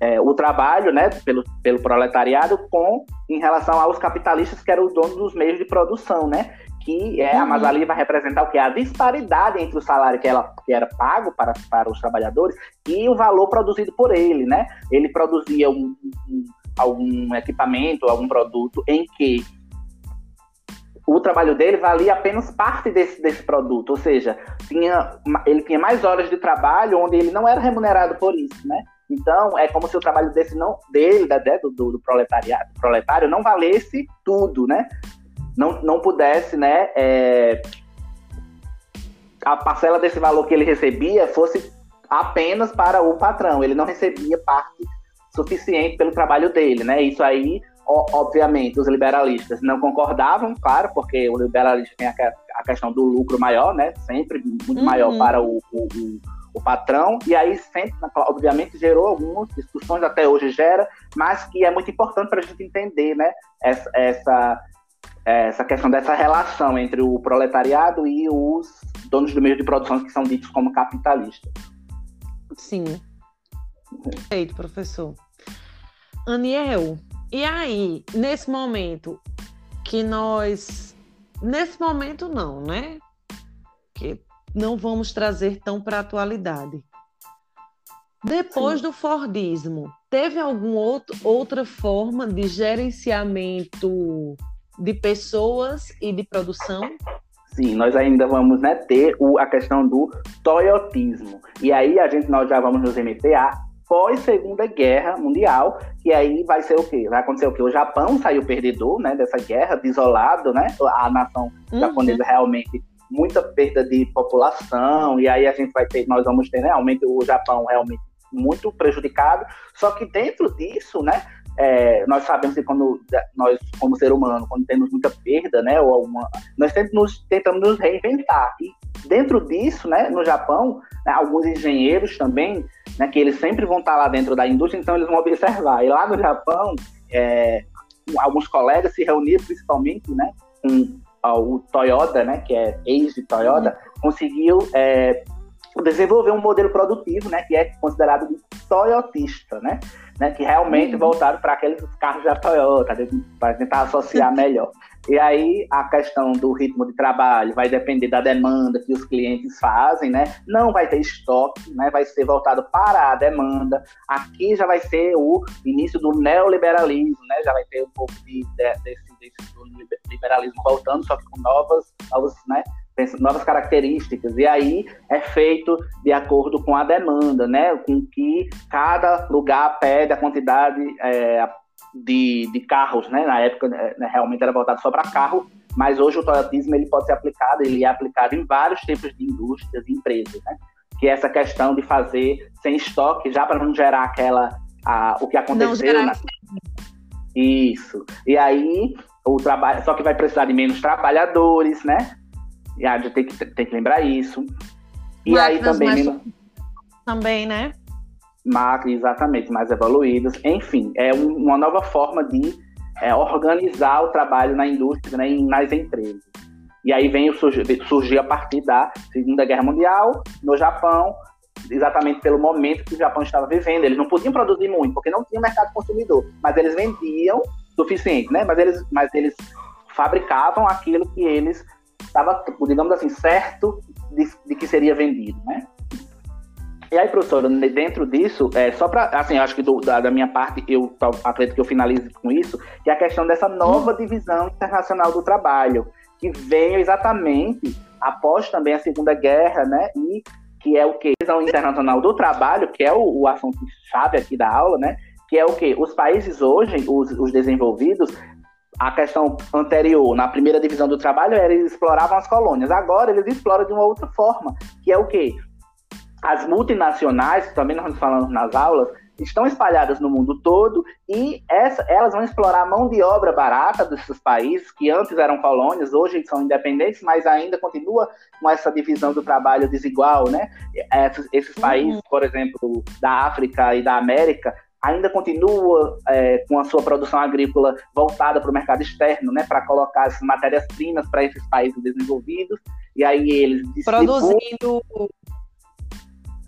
é, o trabalho, né, pelo, pelo proletariado com em relação aos capitalistas que eram os donos dos meios de produção, né? Que é, uhum. a Masalia vai representar o que? A disparidade entre o salário que, ela, que era pago para, para os trabalhadores e o valor produzido por ele, né? Ele produzia um, um, algum equipamento, algum produto em que o trabalho dele valia apenas parte desse, desse produto, ou seja, tinha, ele tinha mais horas de trabalho onde ele não era remunerado por isso, né? Então, é como se o trabalho desse não, dele, da, do, do proletariado, proletário, não valesse tudo, né? Não, não pudesse, né, é, a parcela desse valor que ele recebia fosse apenas para o patrão. Ele não recebia parte suficiente pelo trabalho dele, né? Isso aí, obviamente, os liberalistas não concordavam, claro, porque o liberalismo tem a, questão do lucro maior, né? Sempre muito uhum. maior para o, o, o, patrão. E aí sempre, obviamente, gerou algumas discussões, até hoje gera, mas que é muito importante para a gente entender, né? Essa, essa essa questão dessa relação entre o proletariado e os donos do meio de produção que são ditos como capitalistas. Sim. Perfeito, professor. Aniel, e aí, nesse momento que nós. Nesse momento, não, né? Que não vamos trazer tão para a atualidade. Depois Sim. do Fordismo, teve alguma outra forma de gerenciamento de pessoas e de produção? Sim, nós ainda vamos né, ter o, a questão do toyotismo. E aí a gente nós já vamos nos remeter a pós Segunda Guerra Mundial, que aí vai ser o quê? Vai acontecer o quê? O Japão saiu perdedor, né, dessa guerra, desolado, né? A nação uhum. japonesa realmente muita perda de população, e aí a gente vai ter, nós vamos ter né, realmente o Japão realmente muito prejudicado. Só que dentro disso, né, é, nós sabemos que quando nós, como ser humano, quando temos muita perda, né, ou alguma, nós sempre nos, tentamos nos reinventar. E dentro disso, né, no Japão, né, alguns engenheiros também, né, que eles sempre vão estar lá dentro da indústria, então eles vão observar. E lá no Japão, é, alguns colegas se reuniram principalmente, né, com o Toyota, né, que é ex de Toyota, uhum. conseguiu é, desenvolver um modelo produtivo, né, que é considerado de toyotista, né, né que realmente uhum. voltaram para aqueles carros da Toyota, para tentar associar melhor. E aí a questão do ritmo de trabalho vai depender da demanda que os clientes fazem, né? Não vai ter estoque, né? Vai ser voltado para a demanda. Aqui já vai ser o início do neoliberalismo, né? Já vai ter um pouco de, de, desse, desse liberalismo voltando, só que com novas, novos, né? Novas características, e aí é feito de acordo com a demanda, né? Com que cada lugar pede a quantidade é, de, de carros, né? Na época né, realmente era voltado só para carro, mas hoje o toyotismo ele pode ser aplicado, ele é aplicado em vários tipos de indústrias e empresas, né? Que é essa questão de fazer sem estoque, já para não gerar aquela a, o que aconteceu. Na... Isso. E aí o trabalho, só que vai precisar de menos trabalhadores, né? E a gente tem que, tem que lembrar isso. E aí também. Também, né? exatamente, mais evoluídos. Enfim, é um, uma nova forma de é, organizar o trabalho na indústria né, nas empresas. E aí vem surgir, surgir a partir da Segunda Guerra Mundial, no Japão, exatamente pelo momento que o Japão estava vivendo. Eles não podiam produzir muito, porque não tinha mercado consumidor, mas eles vendiam suficiente, né? Mas eles, mas eles fabricavam aquilo que eles estava, digamos assim, certo de, de, que seria vendido, né? E aí, professora, dentro disso, é, só para, assim, acho que do, da, da, minha parte, eu acredito que eu finalize com isso, que é a questão dessa nova divisão internacional do trabalho, que veio exatamente após também a Segunda Guerra, né? E que é o que? Divisão internacional do trabalho, que é o, o assunto chave aqui da aula, né? Que é o que? Os países hoje, os, os desenvolvidos, a questão anterior, na primeira divisão do trabalho, era eles exploravam as colônias. Agora eles exploram de uma outra forma, que é o quê? As multinacionais, que também nós falamos nas aulas, estão espalhadas no mundo todo e essa, elas vão explorar a mão de obra barata desses países que antes eram colônias, hoje são independentes, mas ainda continua com essa divisão do trabalho desigual, né? Esses, esses uhum. países, por exemplo, da África e da América, ainda continua é, com a sua produção agrícola voltada para o mercado externo, né, para colocar as matérias-primas para esses países desenvolvidos, e aí eles produzindo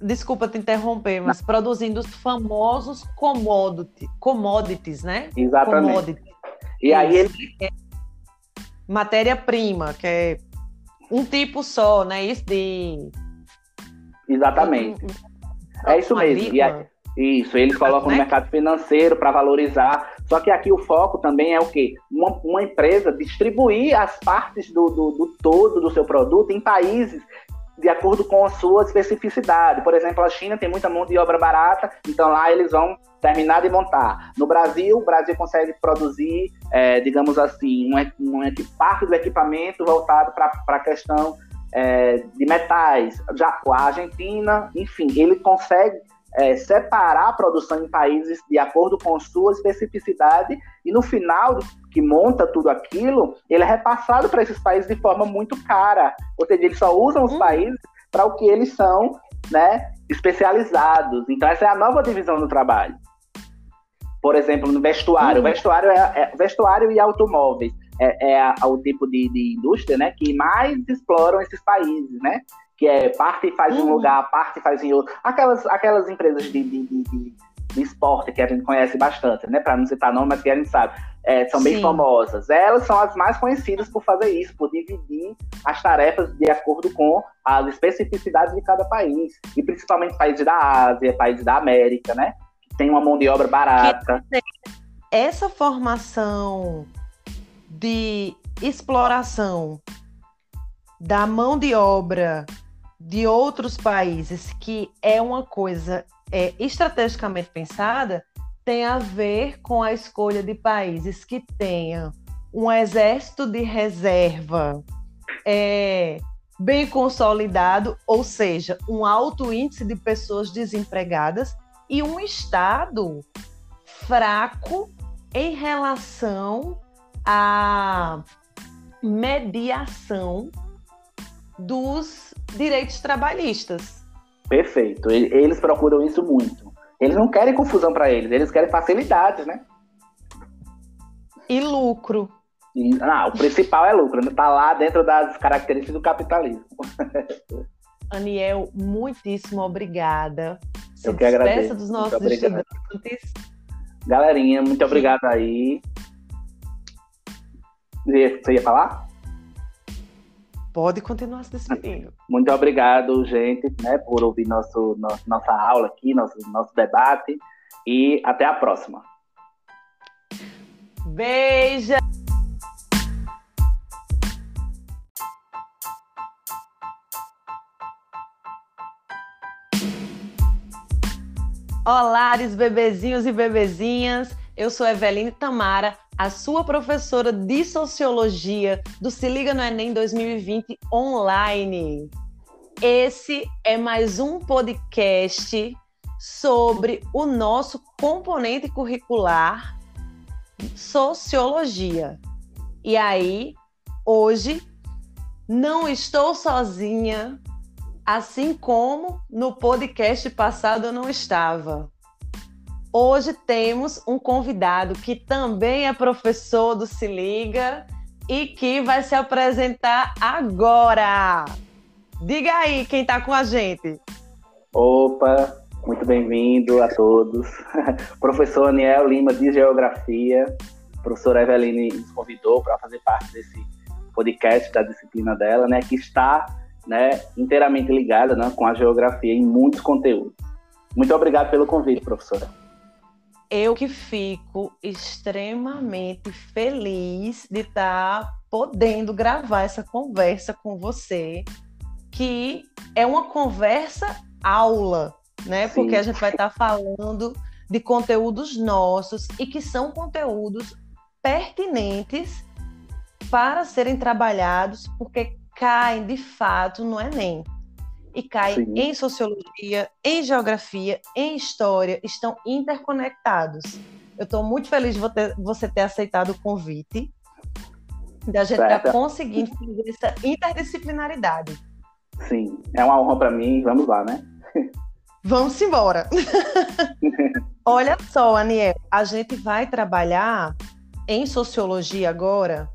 desculpa te interromper, mas Não. produzindo os famosos commodity, commodities, né? Exatamente. Commodities. E aí ele é matéria-prima, que é um tipo só, né? Isso de Exatamente. é isso mesmo. E aí, isso, eles colocam né? no mercado financeiro para valorizar. Só que aqui o foco também é o quê? Uma, uma empresa distribuir as partes do, do, do, todo do seu produto em países de acordo com a sua especificidade. Por exemplo, a China tem muita mão de obra barata, então lá eles vão terminar de montar. No Brasil, o Brasil consegue produzir, é, digamos assim, um, um, parte do equipamento voltado para a questão é, de metais. Já a Argentina, enfim, ele consegue é, separar a produção em países de acordo com sua especificidade e no final que monta tudo aquilo, ele é repassado para esses países de forma muito cara. Ou seja, eles só usam os hum. países para o que eles são né, especializados. Então essa é a nova divisão do trabalho. Por exemplo, no vestuário. Hum. Vestuário, é, é, vestuário e automóveis é, é o tipo de, de indústria né, que mais exploram esses países, né? Que é parte faz em um uhum. lugar, parte faz em outro. Aquelas, aquelas empresas de, de, de, de esporte que a gente conhece bastante, né? Para não citar nome, mas que a gente sabe. É, são bem Sim. famosas. Elas são as mais conhecidas por fazer isso, por dividir as tarefas de acordo com as especificidades de cada país. E principalmente países da Ásia, países da América, né? Que tem uma mão de obra barata. Essa formação de exploração da mão de obra de outros países, que é uma coisa é, estrategicamente pensada, tem a ver com a escolha de países que tenham um exército de reserva é, bem consolidado, ou seja, um alto índice de pessoas desempregadas e um Estado fraco em relação à mediação dos direitos trabalhistas. Perfeito. Eles procuram isso muito. Eles não querem confusão para eles, eles querem facilidades, né? E lucro. E, não, o principal é lucro, está lá dentro das características do capitalismo. Aniel, muitíssimo obrigada. Se Eu que agradeço. dos nossos estudantes. Galerinha, muito obrigado aí. Você ia falar? Pode continuar se despedindo. Muito obrigado, gente, né, por ouvir nosso, nosso, nossa aula aqui, nosso, nosso debate. E até a próxima. Beijo! Olá, bebezinhos e bebezinhas. Eu sou Eveline Tamara, a sua professora de Sociologia do Se Liga no Enem 2020 online. Esse é mais um podcast sobre o nosso componente curricular Sociologia. E aí, hoje, não estou sozinha, Assim como no podcast passado eu não estava. Hoje temos um convidado que também é professor do Se Liga e que vai se apresentar agora. Diga aí quem está com a gente. Opa, muito bem-vindo a todos. Professor Aniel Lima de Geografia. Professora Eveline nos convidou para fazer parte desse podcast da disciplina dela, né, que está né, inteiramente ligada né, com a geografia em muitos conteúdos. Muito obrigado pelo convite, professora. Eu que fico extremamente feliz de estar tá podendo gravar essa conversa com você, que é uma conversa aula, né? Sim. Porque a gente vai estar tá falando de conteúdos nossos e que são conteúdos pertinentes para serem trabalhados, porque caem de fato no Enem. E caem Sim. em sociologia, em geografia, em história, estão interconectados. Eu estou muito feliz de você ter aceitado o convite, da gente estar tá conseguindo fazer essa interdisciplinaridade. Sim, é uma honra para mim. Vamos lá, né? Vamos embora. Olha só, Aniel, a gente vai trabalhar em sociologia agora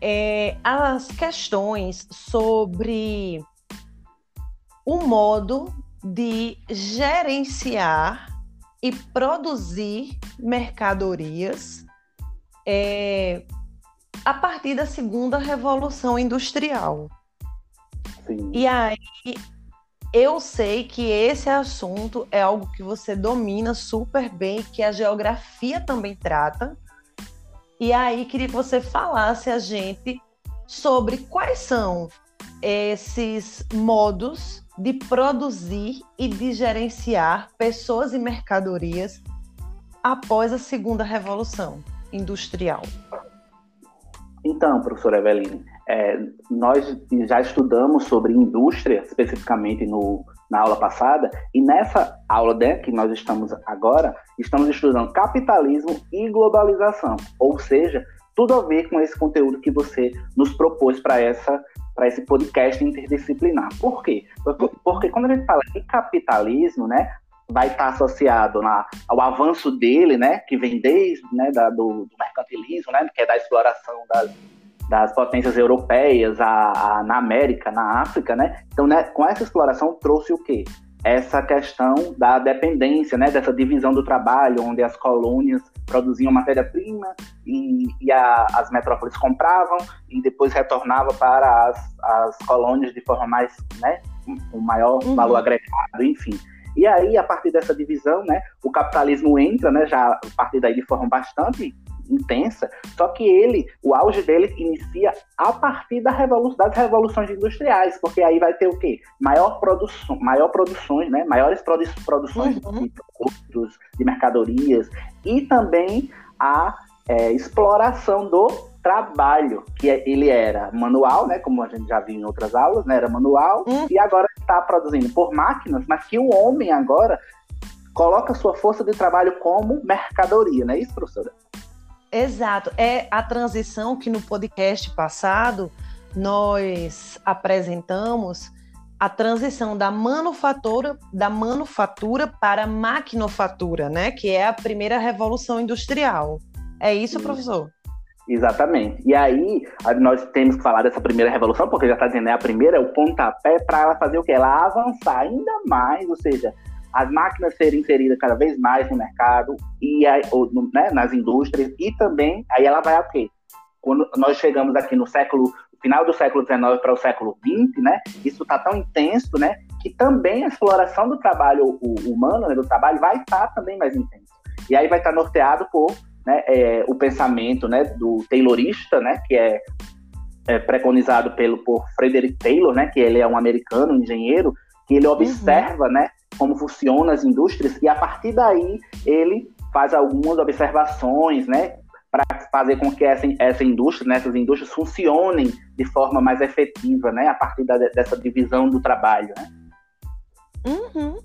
é, as questões sobre o modo de gerenciar e produzir mercadorias é, a partir da segunda revolução industrial. Sim. E aí eu sei que esse assunto é algo que você domina super bem, que a geografia também trata. E aí queria que você falasse a gente sobre quais são esses modos de produzir e de gerenciar pessoas e mercadorias após a segunda revolução industrial. Então, professora Eveline, é, nós já estudamos sobre indústria, especificamente no, na aula passada, e nessa aula né, que nós estamos agora, estamos estudando capitalismo e globalização, ou seja, tudo a ver com esse conteúdo que você nos propôs para essa para esse podcast interdisciplinar. Por quê? Porque, quando a gente fala de capitalismo, né, vai estar associado na, ao avanço dele, né, que vem desde né, da, do, do mercantilismo, né, que é da exploração das das potências europeias a, a, na América, na África, né? Então, né, com essa exploração trouxe o quê? Essa questão da dependência, né, dessa divisão do trabalho, onde as colônias produziam matéria-prima e, e a, as metrópoles compravam e depois retornava para as, as colônias de forma mais, né, com maior uhum. valor agregado, enfim. E aí, a partir dessa divisão, né, o capitalismo entra, né, já a partir daí de forma bastante intensa, só que ele, o auge dele inicia a partir da revolu das revoluções industriais, porque aí vai ter o quê? Maior produção, maior produções, né? Maiores produ produções uhum. de produtos, de mercadorias e também a é, exploração do trabalho, que é, ele era manual, né, como a gente já viu em outras aulas, né, era manual, uhum. e agora está produzindo por máquinas, mas que o homem agora coloca sua força de trabalho como mercadoria, não é isso, professora? Exato. É a transição que no podcast passado nós apresentamos a transição da manufatura da manufatura para a maquinofatura, né? Que é a primeira revolução industrial. É isso, professor? Exatamente. E aí, nós temos que falar dessa primeira revolução, porque já está dizendo, é a primeira, é o pontapé para ela fazer o quê? Ela avançar ainda mais, ou seja, as máquinas serem inseridas cada vez mais no mercado e aí, ou, né, nas indústrias e também aí ela vai a quê? Quando nós chegamos aqui no século final do século XIX para o século XX, né? Isso está tão intenso, né? Que também a exploração do trabalho humano, né, do trabalho, vai estar tá também mais intenso. E aí vai estar tá norteado por né, é, o pensamento, né, do Taylorista, né? Que é, é preconizado pelo por Frederick Taylor, né? Que ele é um americano, um engenheiro, que ele observa, uhum. né? Como funcionam as indústrias, e a partir daí ele faz algumas observações, né, para fazer com que essa, essa indústria, né, essas indústrias funcionem de forma mais efetiva, né, a partir da, dessa divisão do trabalho, né? Uhum.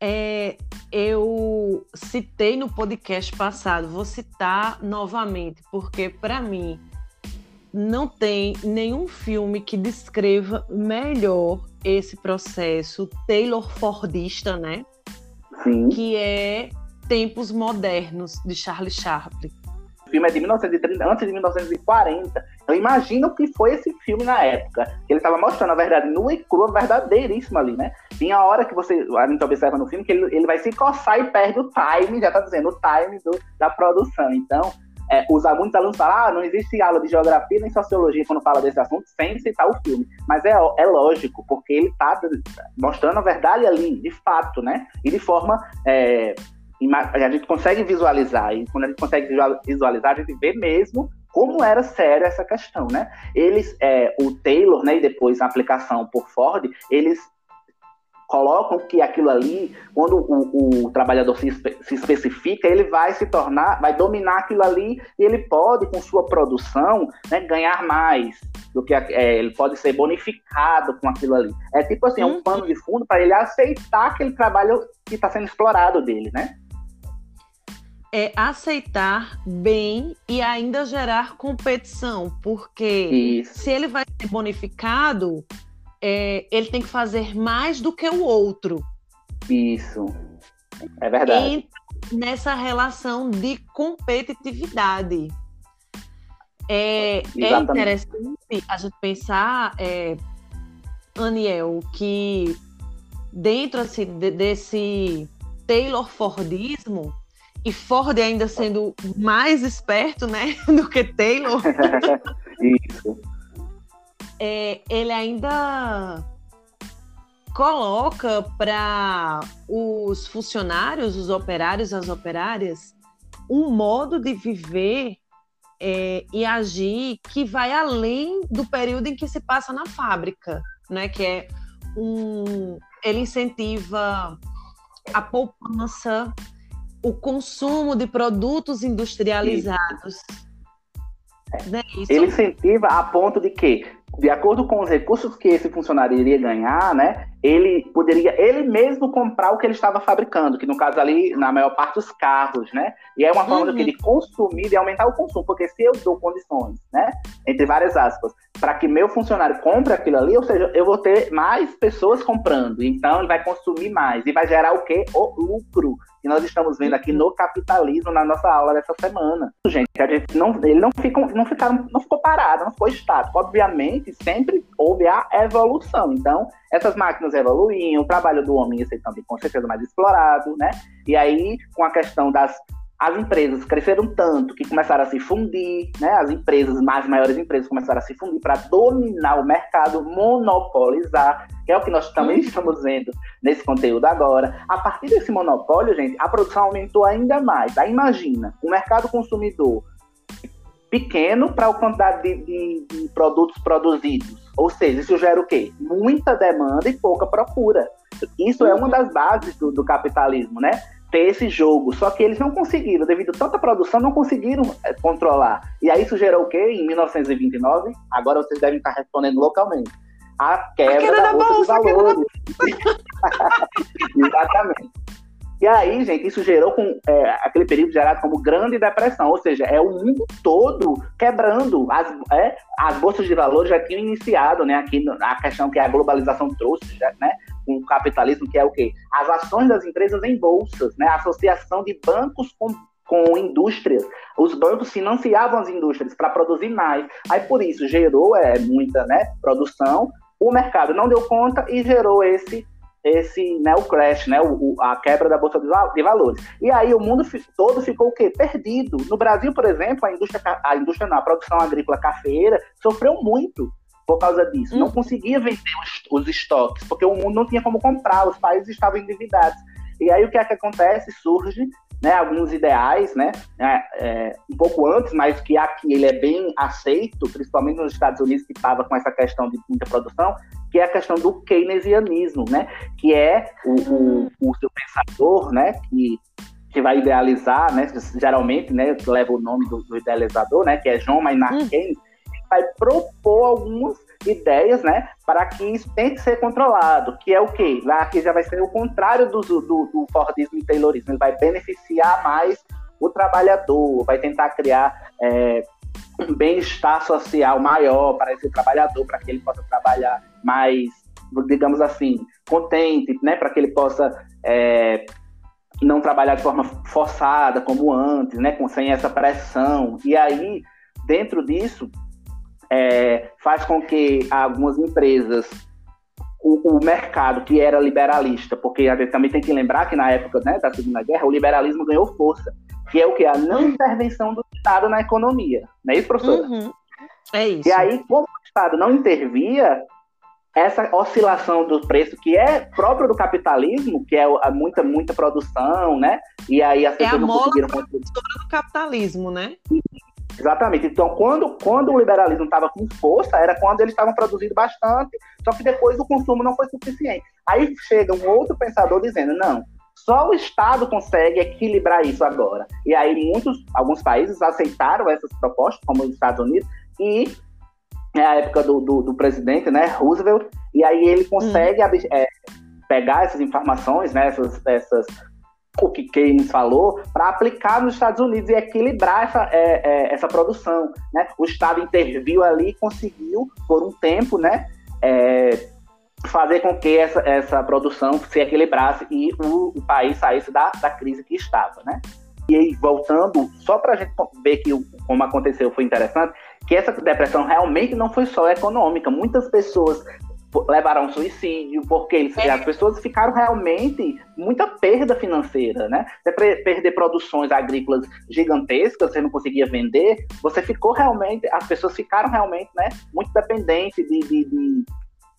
É, eu citei no podcast passado, vou citar novamente, porque para mim não tem nenhum filme que descreva melhor esse processo Taylor Fordista, né? Sim. Que é Tempos Modernos, de Charlie Chaplin. O filme é de 1930, antes de 1940. Então imagina o que foi esse filme na época. Ele estava mostrando a verdade nua e crua, verdadeiríssima ali, né? Tem a hora que você, a gente observa no filme que ele, ele vai se coçar e perde o time, já tá dizendo, o time do, da produção. Então, é, usar alunos falam, ah, não existe aula de geografia nem sociologia quando fala desse assunto sem citar o filme. Mas é, é lógico, porque ele está mostrando a verdade ali, de fato, né? E de forma. É, a gente consegue visualizar, e quando a gente consegue visualizar, a gente vê mesmo como era séria essa questão, né? Eles, é, o Taylor, né, e depois a aplicação por Ford, eles colocam que aquilo ali, quando o, o trabalhador se, se, especifica, ele vai se tornar, vai dominar aquilo ali e ele pode, com sua produção, né, ganhar mais do que é, ele pode ser bonificado com aquilo ali. É tipo assim, é um uhum. pano de fundo para ele aceitar aquele trabalho que está sendo explorado dele, né? É aceitar bem e ainda gerar competição, porque Isso. se ele vai ser bonificado, é, ele tem que fazer mais do que o outro. Isso. É verdade. Entra nessa relação de competitividade. É, é interessante a gente pensar, é, Aniel, que dentro assim, de, desse Taylor Fordismo, e Ford ainda sendo mais esperto né, do que Taylor. Isso é, ele ainda coloca para os funcionários, os operários, as operárias, um modo de viver é, e agir que vai além do período em que se passa na fábrica, né? Que é um, ele incentiva a poupança, o consumo de produtos industrializados. Né? Ele incentiva a ponto de que de acordo com os recursos que esse funcionário iria ganhar, né, ele poderia ele mesmo comprar o que ele estava fabricando, que no caso ali, na maior parte, os carros, né? E é uma forma uhum. de consumir e aumentar o consumo, porque se eu dou condições, né, entre várias aspas, para que meu funcionário compre aquilo ali, ou seja, eu vou ter mais pessoas comprando, então ele vai consumir mais e vai gerar o quê? O lucro que nós estamos vendo aqui no capitalismo na nossa aula dessa semana. Gente, a gente não, ele não, ficou, não, ficaram, não ficou parado, não ficou estático. Obviamente, sempre houve a evolução. Então, essas máquinas evoluíam, o trabalho do homem ia ser também com certeza mais explorado, né? E aí, com a questão das as empresas cresceram tanto que começaram a se fundir, né? As empresas, mais maiores empresas, começaram a se fundir para dominar o mercado, monopolizar, que é o que nós também uhum. estamos vendo nesse conteúdo agora. A partir desse monopólio, gente, a produção aumentou ainda mais. Aí imagina, o mercado consumidor pequeno para a quantidade de, de, de produtos produzidos. Ou seja, isso gera o quê? Muita demanda e pouca procura. Isso é uma das bases do, do capitalismo, né? Ter esse jogo. Só que eles não conseguiram, devido a tanta produção, não conseguiram é, controlar. E aí isso gerou o quê? Em 1929, agora vocês devem estar respondendo localmente. A quebra, a quebra da, da, bolsa, bolsa de valores. Exatamente. E aí, gente, isso gerou com é, aquele período gerado como Grande Depressão, ou seja, é o mundo todo quebrando. As, é, as bolsas de valores já tinham iniciado, né? Aqui a questão que a globalização trouxe, já, né? Com o capitalismo, que é o quê? As ações das empresas em bolsas, né? A associação de bancos com com indústrias. Os bancos financiavam as indústrias para produzir mais. Aí por isso gerou é, muita né, produção. O mercado não deu conta e gerou esse esse né, o crash, né, o, a quebra da bolsa de valores. E aí o mundo todo ficou o quê? Perdido. No Brasil, por exemplo, a indústria, a indústria não, a produção agrícola cafeira sofreu muito por causa disso. Não conseguia vender os, os, estoques, porque o mundo não tinha como comprar, os países estavam endividados. E aí o que é que acontece? Surge né, alguns ideais, né, é, é, um pouco antes, mas que aqui ele é bem aceito, principalmente nos Estados Unidos, que estava com essa questão de muita produção, que é a questão do keynesianismo, né, que é o, o, o seu pensador, né, que que vai idealizar, né, geralmente, né, leva o nome do, do idealizador, né, que é John Maynard hum. Vai propor algumas ideias, né, para que isso tem que ser controlado, que é o quê? Lá que já vai ser o contrário do, do, do Fordismo e Taylorismo, ele vai beneficiar mais o trabalhador, vai tentar criar é, um bem-estar social maior para esse trabalhador, para que ele possa trabalhar mais, digamos assim, contente, né, para que ele possa é, não trabalhar de forma forçada como antes, né, com, sem essa pressão. E aí, dentro disso, é, faz com que algumas empresas o, o, mercado que era liberalista, porque a gente também tem que lembrar que na época né, da Segunda Guerra o liberalismo ganhou força, que é o que? A não intervenção do Estado na economia. Não é isso, professora? Uhum. É isso. E aí, como o Estado não intervia, essa oscilação do preço que é próprio do capitalismo, que é muita, muita produção, né? E aí as pessoas é a não conseguiram... do capitalismo, né? Exatamente. Então, quando, quando o liberalismo estava com força, era quando eles estavam produzindo bastante, só que depois o consumo não foi suficiente. Aí chega um outro pensador dizendo, não, só o Estado consegue equilibrar isso agora. E aí muitos, alguns países aceitaram essas propostas, como os Estados Unidos, e é a época do, do, do presidente, né, Roosevelt, e aí ele consegue hum. é, pegar essas informações, né, essas, essas o que Keynes falou, para aplicar nos Estados Unidos e equilibrar essa, é, é, essa produção. Né? O Estado interviu ali e conseguiu, por um tempo, né, é, fazer com que essa, essa produção se equilibrasse e o, o, país saísse da, da crise que estava. Né? E aí, voltando, só para a gente ver que como aconteceu foi interessante, que essa depressão realmente não foi só econômica. Muitas pessoas levaram um suicídio, porque eles, é. as pessoas ficaram realmente muita perda financeira, né? Você perder produções agrícolas gigantescas, você não conseguia vender, você ficou realmente, as pessoas ficaram realmente, né, muito dependentes de, de, de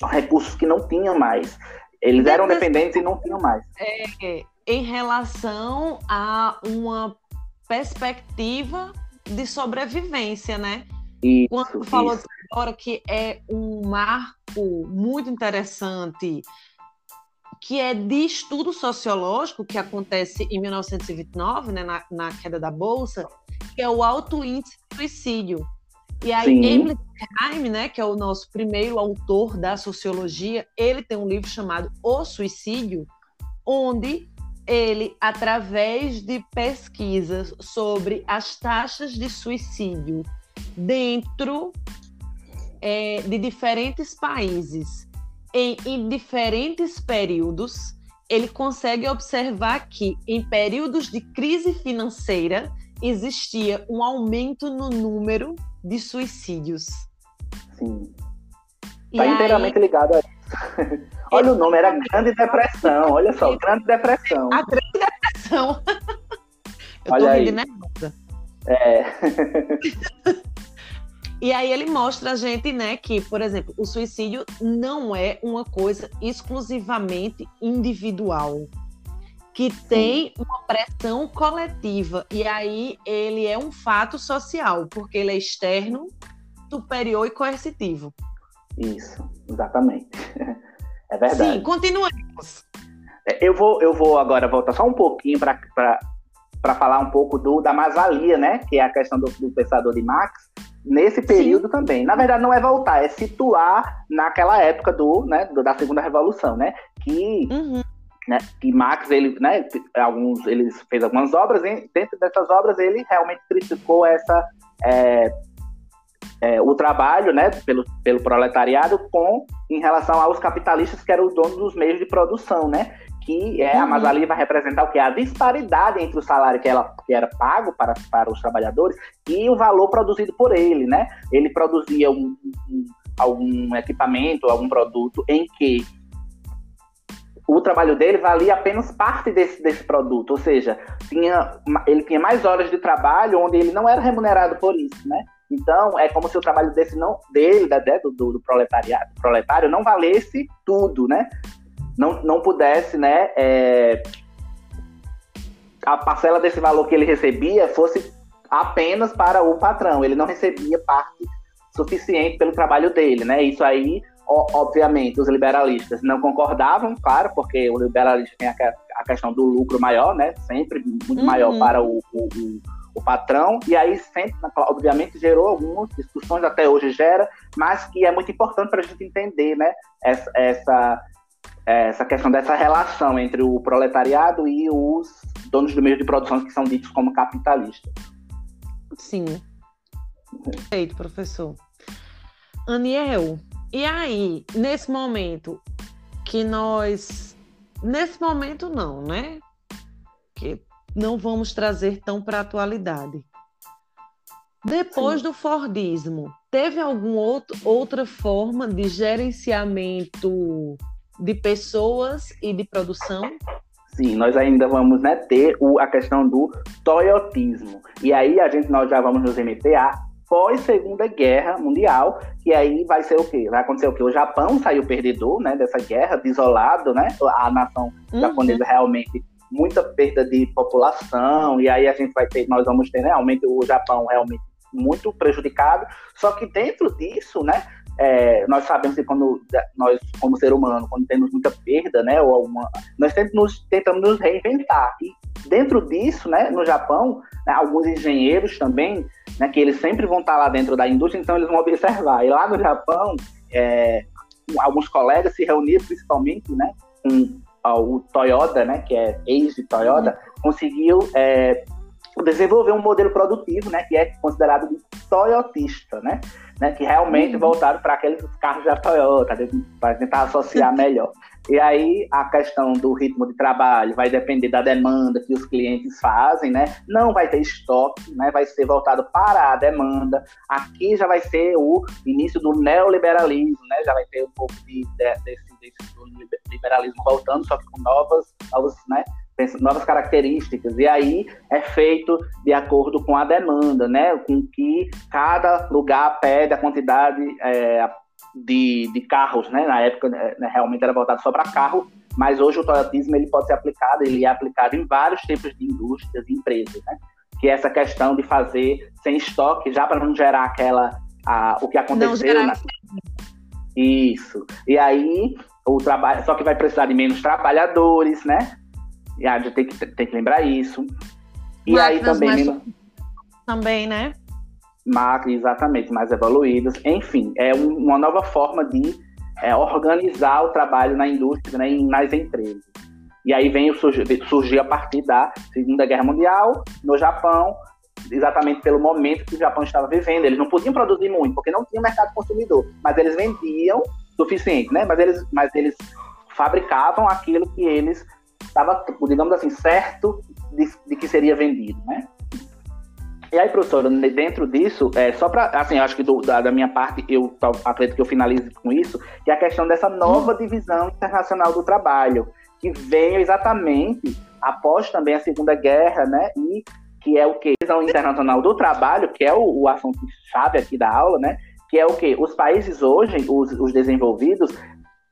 recursos que não tinham mais. Eles eram dependentes e não tinham mais. É, em relação a uma perspectiva de sobrevivência, né? Isso, Quando falou agora que é um marco muito interessante, que é de estudo sociológico, que acontece em 1929, né, na, na queda da Bolsa, que é o alto índice de suicídio. E aí. Emily Durkheim, né, que é o nosso primeiro autor da sociologia, ele tem um livro chamado O Suicídio, onde ele, através de pesquisas sobre as taxas de suicídio dentro é, de diferentes países em, em diferentes períodos, ele consegue observar que em períodos de crise financeira existia um aumento no número de suicídios. Sim. Está inteiramente aí... ligado a isso. Olha o nome, era Grande Depressão. Olha só, Grande Depressão. A Grande Depressão. Eu Olha tô rindo nervosa. É. E aí ele mostra a gente, né, que, por exemplo, o suicídio não é uma coisa exclusivamente individual, que tem uma pressão coletiva. E aí ele é um fato social, porque ele é externo, superior e coercitivo. Isso, exatamente. É verdade. Sim, continuemos. É, eu vou, eu vou agora voltar só um pouquinho para falar um pouco do, da masalia, né? Que é a questão do, do pensador de Marx, nesse período Sim. também. Na verdade, não é voltar, é situar naquela época do, né, da segunda revolução, né? Que, uhum. né, que Marx, ele, né, alguns, ele fez algumas obras, e dentro dessas obras ele realmente criticou essa é, é, o trabalho né, pelo, pelo proletariado com em relação aos capitalistas que eram os donos dos meios de produção, né? Que é, uhum. a Masali vai representar o que? A disparidade entre o salário que, ela, que era pago para, para os trabalhadores e o valor produzido por ele, né? Ele produzia um, um, algum equipamento, algum produto em que o trabalho dele valia apenas parte desse, desse produto, ou seja, tinha, ele tinha mais horas de trabalho onde ele não era remunerado por isso, né? Então, é como se o trabalho desse não, dele, da, do, do proletariado, proletário, não valesse tudo, né? Não, não pudesse, né? É, a parcela desse valor que ele recebia fosse apenas para o patrão. Ele não recebia parte suficiente pelo trabalho dele, né? Isso aí, obviamente, os liberalistas não concordavam, claro, porque o liberalismo tem a, questão do lucro maior, né? Sempre muito uhum. maior para o, o, o o patrão, e aí sempre, obviamente, gerou algumas discussões, até hoje gera, mas que é muito importante para a gente entender né, essa, essa, essa questão dessa relação entre o proletariado e os donos do meio de produção que são ditos como capitalistas. Sim. Perfeito, professor. Aniel, e aí, nesse momento que nós. Nesse momento, não, né? Que não vamos trazer tão para a atualidade. Depois Sim. do Fordismo, teve alguma outro, outra forma de gerenciamento de pessoas e de produção? Sim, nós ainda vamos né, ter o, a questão do toyotismo. E aí a gente nós já vamos nos remeter a pós Segunda Guerra Mundial, que aí vai ser o quê? Vai acontecer o quê? O Japão saiu perdedor, né, dessa guerra, desolado, né? A nação uhum. japonesa realmente muita perda de população e aí a gente vai ter, nós vamos ter né, realmente o Japão realmente muito prejudicado. Só que dentro disso, né, é, nós sabemos que quando nós, como ser humano, quando temos muita perda, né, ou alguma, nós sempre nos, tentamos nos reinventar. E dentro disso, né, no Japão, né, alguns engenheiros também, né, que eles sempre vão estar lá dentro da indústria, então eles vão observar. E lá no Japão, é, alguns colegas se reuniram principalmente, né, com o Toyota, né, que é ex de Toyota, uhum. conseguiu é, desenvolver um modelo produtivo, né, que é considerado de toyotista, né, né que realmente uhum. voltaram para aqueles carros da Toyota, para tentar associar melhor. E aí a questão do ritmo de trabalho vai depender da demanda que os clientes fazem, né? Não vai ter estoque, né? Vai ser voltado para a demanda. Aqui já vai ser o início do neoliberalismo, né? Já vai ter um pouco de, de, desse, desse liberalismo voltando, só que com novas, novos, né? Novas características, e aí é feito de acordo com a demanda, né? Com que cada lugar pede a quantidade é, de, de carros, né? Na época né, realmente era voltado só para carro, mas hoje o toyotismo ele pode ser aplicado, ele é aplicado em vários tipos de indústrias e empresas, né? Que é essa questão de fazer sem estoque, já para não gerar aquela a, o que aconteceu. Não, na... Isso. E aí o trabalho, só que vai precisar de menos trabalhadores, né? E a gente tem que, tem que lembrar isso. E Máquinas aí também. Mais... Também, né? Máquinas, exatamente, mais evoluídas. Enfim, é um, uma nova forma de é, organizar o trabalho na indústria, né, nas empresas. E aí vem surgir a partir da Segunda Guerra Mundial, no Japão, exatamente pelo momento que o Japão estava vivendo. Eles não podiam produzir muito, porque não tinha mercado consumidor, mas eles vendiam suficiente, né? Mas eles, mas eles fabricavam aquilo que eles estava, digamos assim, certo de, de, que seria vendido, né? E aí, professora, dentro disso, é, só para, assim, acho que do, da, da, minha parte, eu acredito que eu finalize com isso, que é a questão dessa nova divisão internacional do trabalho, que veio exatamente após também a Segunda Guerra, né? E que é o que? A divisão internacional do trabalho, que é o, o assunto chave aqui da aula, né? Que é o que? Os países hoje, os, os desenvolvidos,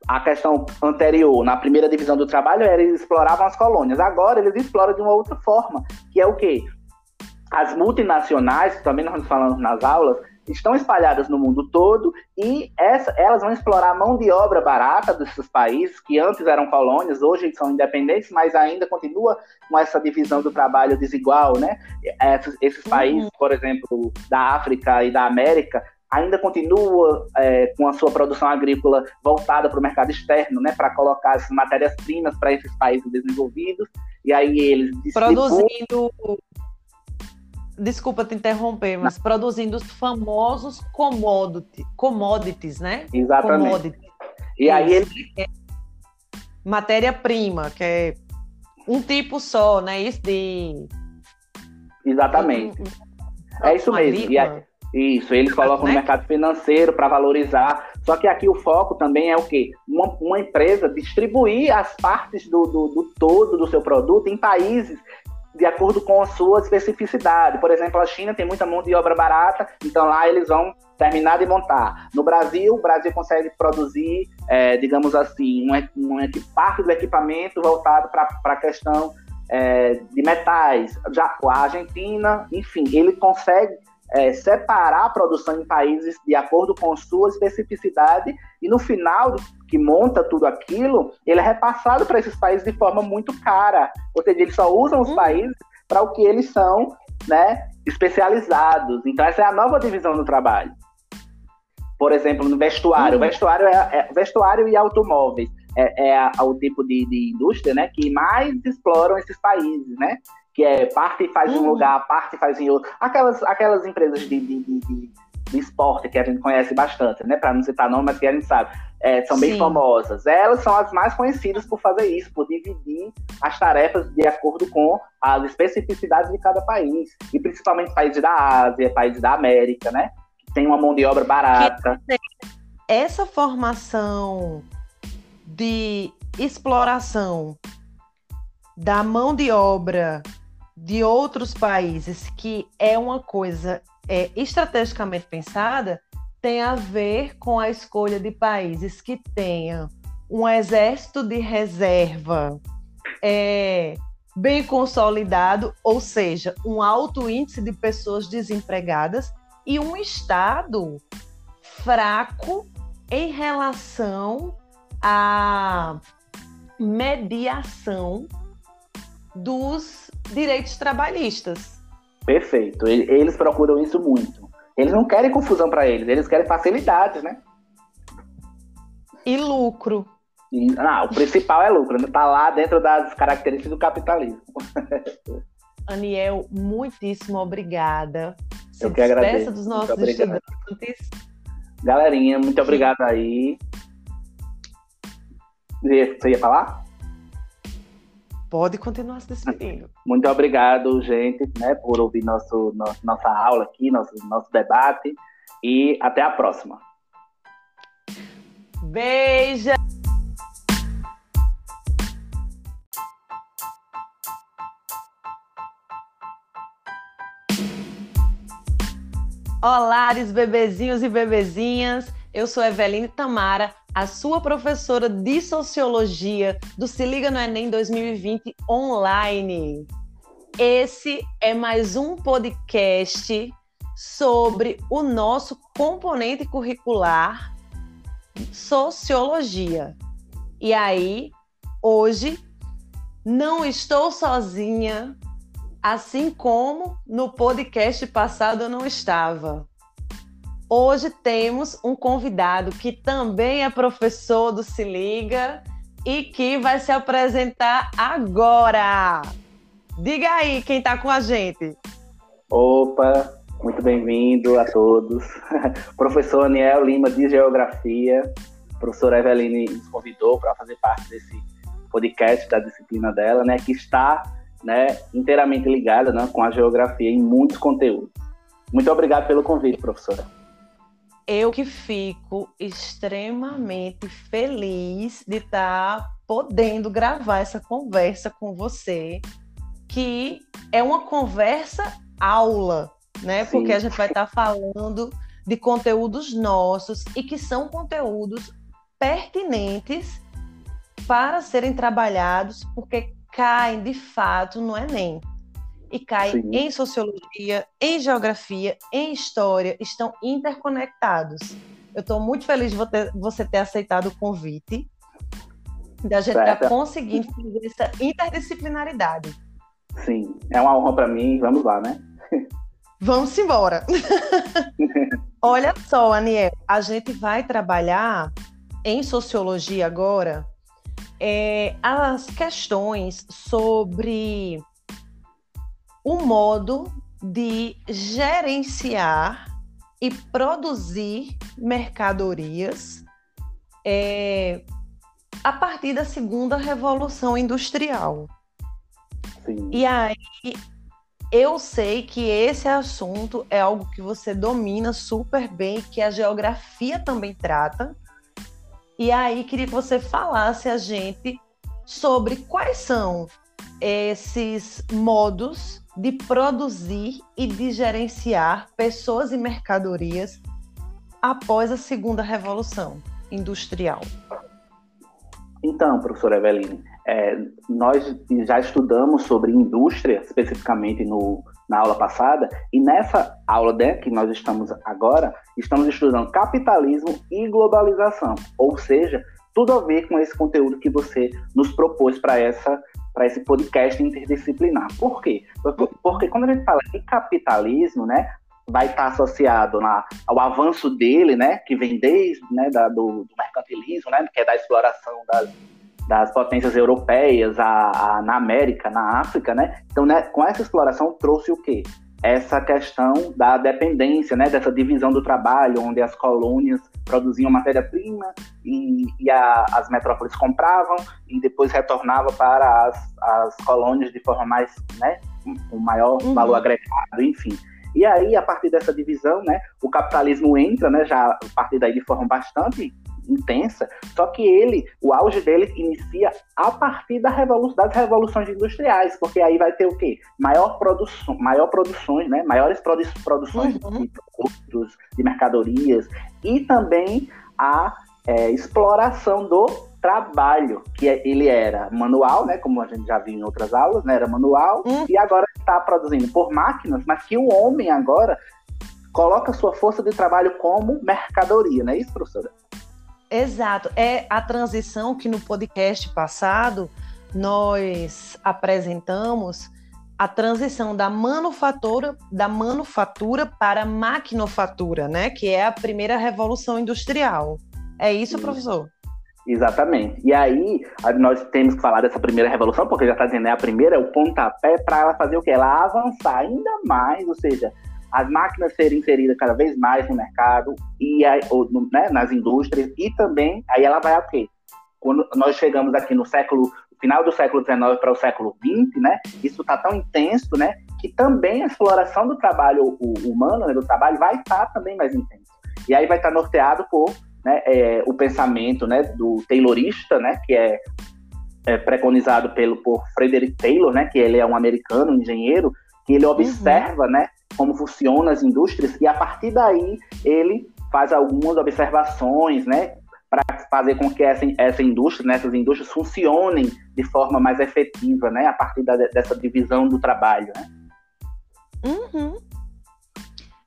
a questão anterior, na primeira divisão do trabalho, era eles exploravam as colônias. Agora eles exploram de uma outra forma, que é o quê? As multinacionais, também nós falamos nas aulas, estão espalhadas no mundo todo e essa, elas vão explorar a mão de obra barata desses países que antes eram colônias, hoje são independentes, mas ainda continua com essa divisão do trabalho desigual, né? Esses, esses países, uhum. por exemplo, da África e da América, ainda continua é, com a sua produção agrícola voltada para o mercado externo, né, para colocar as matérias-primas para esses países desenvolvidos, e aí eles produzindo Desculpa te interromper, mas Não. produzindo os famosos commodity, commodities, né? Exatamente. Commodities. E aí ele é matéria-prima, que é um tipo só, né? Isso de Exatamente. é isso mesmo. E aí, isso, eles colocam né? no mercado financeiro para valorizar. Só que aqui o foco também é o quê? Uma, uma empresa distribuir as partes do, do, do, todo do seu produto em países de acordo com a sua especificidade. Por exemplo, a China tem muita mão de obra barata, então lá eles vão terminar de montar. No Brasil, o Brasil consegue produzir, é, digamos assim, um, um, parte do equipamento voltado para a questão é, de metais. Já a Argentina, enfim, ele consegue é, separar a produção em países de acordo com sua especificidade e no final que monta tudo aquilo, ele é repassado para esses países de forma muito cara. Ou seja, eles só usam os hum. países para o que eles são né, especializados. Então essa é a nova divisão do trabalho. Por exemplo, no vestuário. Uhum. Vestuário, é, é, vestuário e automóveis é, é a, o tipo de, de indústria né, que mais exploram esses países, né? Que é parte faz em um uhum. lugar, parte faz em outro. Aquelas, aquelas empresas de, de, de, de esporte, que a gente conhece bastante, né? Para não citar nome, mas que a gente sabe. É, são bem Sim. famosas. Elas são as mais conhecidas por fazer isso, por dividir as tarefas de acordo com as especificidades de cada país. E principalmente países da Ásia, países da América, né? Que tem uma mão de obra barata. Essa formação de exploração da mão de obra de outros países, que é uma coisa é, estrategicamente pensada, tem a ver com a escolha de países que tenham um exército de reserva é, bem consolidado, ou seja, um alto índice de pessoas desempregadas e um Estado fraco em relação à mediação dos direitos trabalhistas. Perfeito. Eles procuram isso muito. Eles não querem confusão para eles, eles querem facilidades, né? E lucro. E, não, o principal é lucro, não né? tá lá dentro das características do capitalismo. Aniel, muitíssimo obrigada. Se Eu que agradeço. dos nossos estudantes. Galerinha, muito obrigado aí. Você ia falar? Pode continuar se despedindo. Muito obrigado, gente, né, por ouvir nosso, nosso, nossa aula aqui, nosso, nosso debate. E até a próxima. Beijo! Olá, bebezinhos e bebezinhas. Eu sou Eveline Tamara, a sua professora de Sociologia do Se Liga no Enem 2020 online. Esse é mais um podcast sobre o nosso componente curricular Sociologia. E aí, hoje, não estou sozinha, assim como no podcast passado eu não estava. Hoje temos um convidado que também é professor do Se Liga e que vai se apresentar agora. Diga aí quem está com a gente. Opa, muito bem-vindo a todos. Professor Aniel Lima de Geografia. Professora Eveline nos convidou para fazer parte desse podcast da disciplina dela, né, que está né, inteiramente ligada né, com a geografia em muitos conteúdos. Muito obrigado pelo convite, professora eu que fico extremamente feliz de estar tá podendo gravar essa conversa com você, que é uma conversa aula, né? Sim. Porque a gente vai estar tá falando de conteúdos nossos e que são conteúdos pertinentes para serem trabalhados, porque caem de fato no Enem e cai Sim. em sociologia, em geografia, em história, estão interconectados. Eu estou muito feliz de você ter aceitado o convite, da gente estar tá conseguindo fazer essa interdisciplinaridade. Sim, é uma honra para mim. Vamos lá, né? Vamos embora. Olha só, Aniel, a gente vai trabalhar em sociologia agora é, as questões sobre o modo de gerenciar e produzir mercadorias é, a partir da segunda revolução industrial. Sim. E aí eu sei que esse assunto é algo que você domina super bem, que a geografia também trata. E aí queria que você falasse a gente sobre quais são esses modos de produzir e de gerenciar pessoas e mercadorias após a segunda revolução industrial? Então, professora Eveline, é, nós já estudamos sobre indústria, especificamente no, na aula passada, e nessa aula né, que nós estamos agora, estamos estudando capitalismo e globalização, ou seja, tudo a ver com esse conteúdo que você nos propôs para essa para esse podcast interdisciplinar. Por quê? Porque quando a gente fala de capitalismo, né, vai estar associado na, ao avanço dele, né, que vem desde né, da, do, do, mercantilismo, né, que é da exploração das, das potências europeias a, a, na América, na África, né? Então, né, com essa exploração trouxe o quê? Essa questão da dependência, né, dessa divisão do trabalho, onde as colônias produziam matéria-prima e, e a, as metrópoles compravam e depois retornava para as, as colônias de forma mais, né, com maior uhum. valor agregado, enfim. E aí, a partir dessa divisão, né, o capitalismo entra, né, já a partir daí de forma bastante intensa, só que ele, o auge dele inicia a partir da revolução, das revoluções industriais, porque aí vai ter o quê? Maior produção, maior produções, né? Maiores produ produções uhum. de produtos, de mercadorias e também a é, exploração do trabalho, que é, ele era manual, né, como a gente já viu em outras aulas, né, era manual, uhum. e agora está produzindo por máquinas, mas que o homem agora coloca sua força de trabalho como mercadoria, não é isso, professora? Exato. É a transição que no podcast passado nós apresentamos a transição da manufatura da manufatura para a maquinofatura, né? Que é a primeira revolução industrial. É isso, isso. professor? Exatamente. E aí, nós temos que falar dessa primeira revolução, porque já está dizendo, é a primeira, é o pontapé para ela fazer o quê? Ela avançar ainda mais, ou seja, as máquinas serem inseridas cada vez mais no mercado e ou, né, nas indústrias e também aí ela vai a quê? Quando nós chegamos aqui no século final do século XIX para o século XX, né? Isso está tão intenso, né? Que também a exploração do trabalho humano, né, do trabalho, vai estar tá também mais intenso. E aí vai estar tá norteado por né, é, o pensamento, né, do Taylorista, né? Que é, é preconizado pelo por Frederick Taylor, né? Que ele é um americano, um engenheiro, que ele observa, uhum. né? Como funcionam as indústrias, e a partir daí ele faz algumas observações, né, para fazer com que essa, essa indústria, né, essas indústrias funcionem de forma mais efetiva, né, a partir da, dessa divisão do trabalho. Né? Uhum.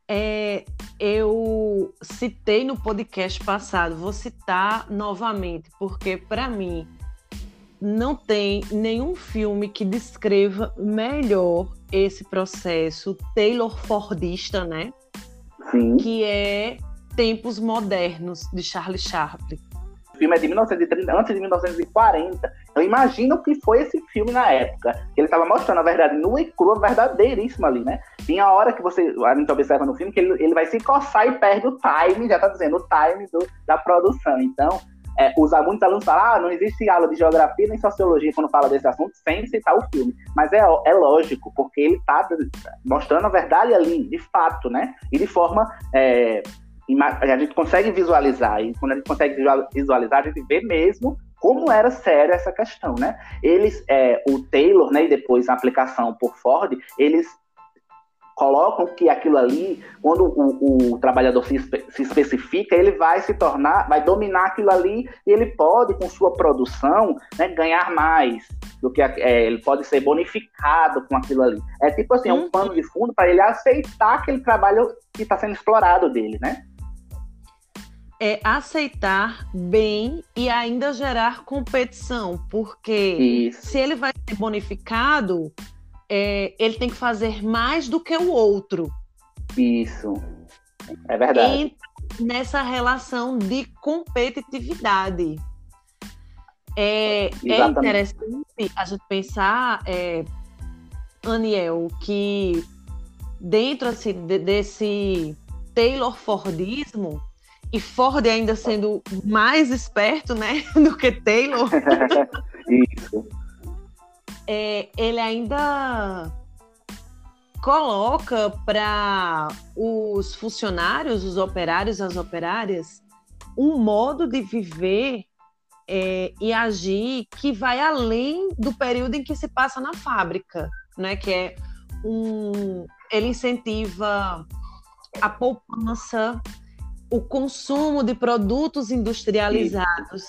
É, eu citei no podcast passado, vou citar novamente, porque para mim não tem nenhum filme que descreva melhor esse processo Taylor Fordista, né? Sim. Que é Tempos Modernos, de Charlie Chaplin. O filme é de 1930, antes de 1940. Eu imagino que foi esse filme na época. Ele estava mostrando a verdade nua e crua, verdadeiríssima ali, né? Tem a hora que você, a gente observa no filme que ele, ele vai se coçar e perde o time, já tá dizendo, o time do, da produção. Então, é, usar muitos alunos falam, ah, não existe aula de geografia nem sociologia quando fala desse assunto, sem citar o filme. Mas é, é lógico, porque ele está mostrando a verdade ali, de fato, né? E de forma. É, a gente consegue visualizar, e quando a gente consegue visualizar, a gente vê mesmo como era séria essa questão, né? Eles, é, o Taylor, né, e depois a aplicação por Ford, eles colocam que aquilo ali, quando o, o trabalhador se, se, especifica, ele vai se tornar, vai dominar aquilo ali e ele pode, com sua produção, né, ganhar mais do que é, ele pode ser bonificado com aquilo ali. É tipo assim, é um uhum. pano de fundo para ele aceitar aquele trabalho que está sendo explorado dele, né? É aceitar bem e ainda gerar competição, porque Isso. se ele vai ser bonificado, é, ele tem que fazer mais do que o outro. Isso. É verdade. E nessa relação de competitividade. É, é interessante a gente pensar, é, Aniel, que dentro assim, de, desse Taylor Fordismo, e Ford ainda sendo mais esperto né, do que Taylor. Isso é, ele ainda coloca para os funcionários, os operários, as operárias, um modo de viver é, e agir que vai além do período em que se passa na fábrica, né? Que é um, ele incentiva a poupança, o consumo de produtos industrializados.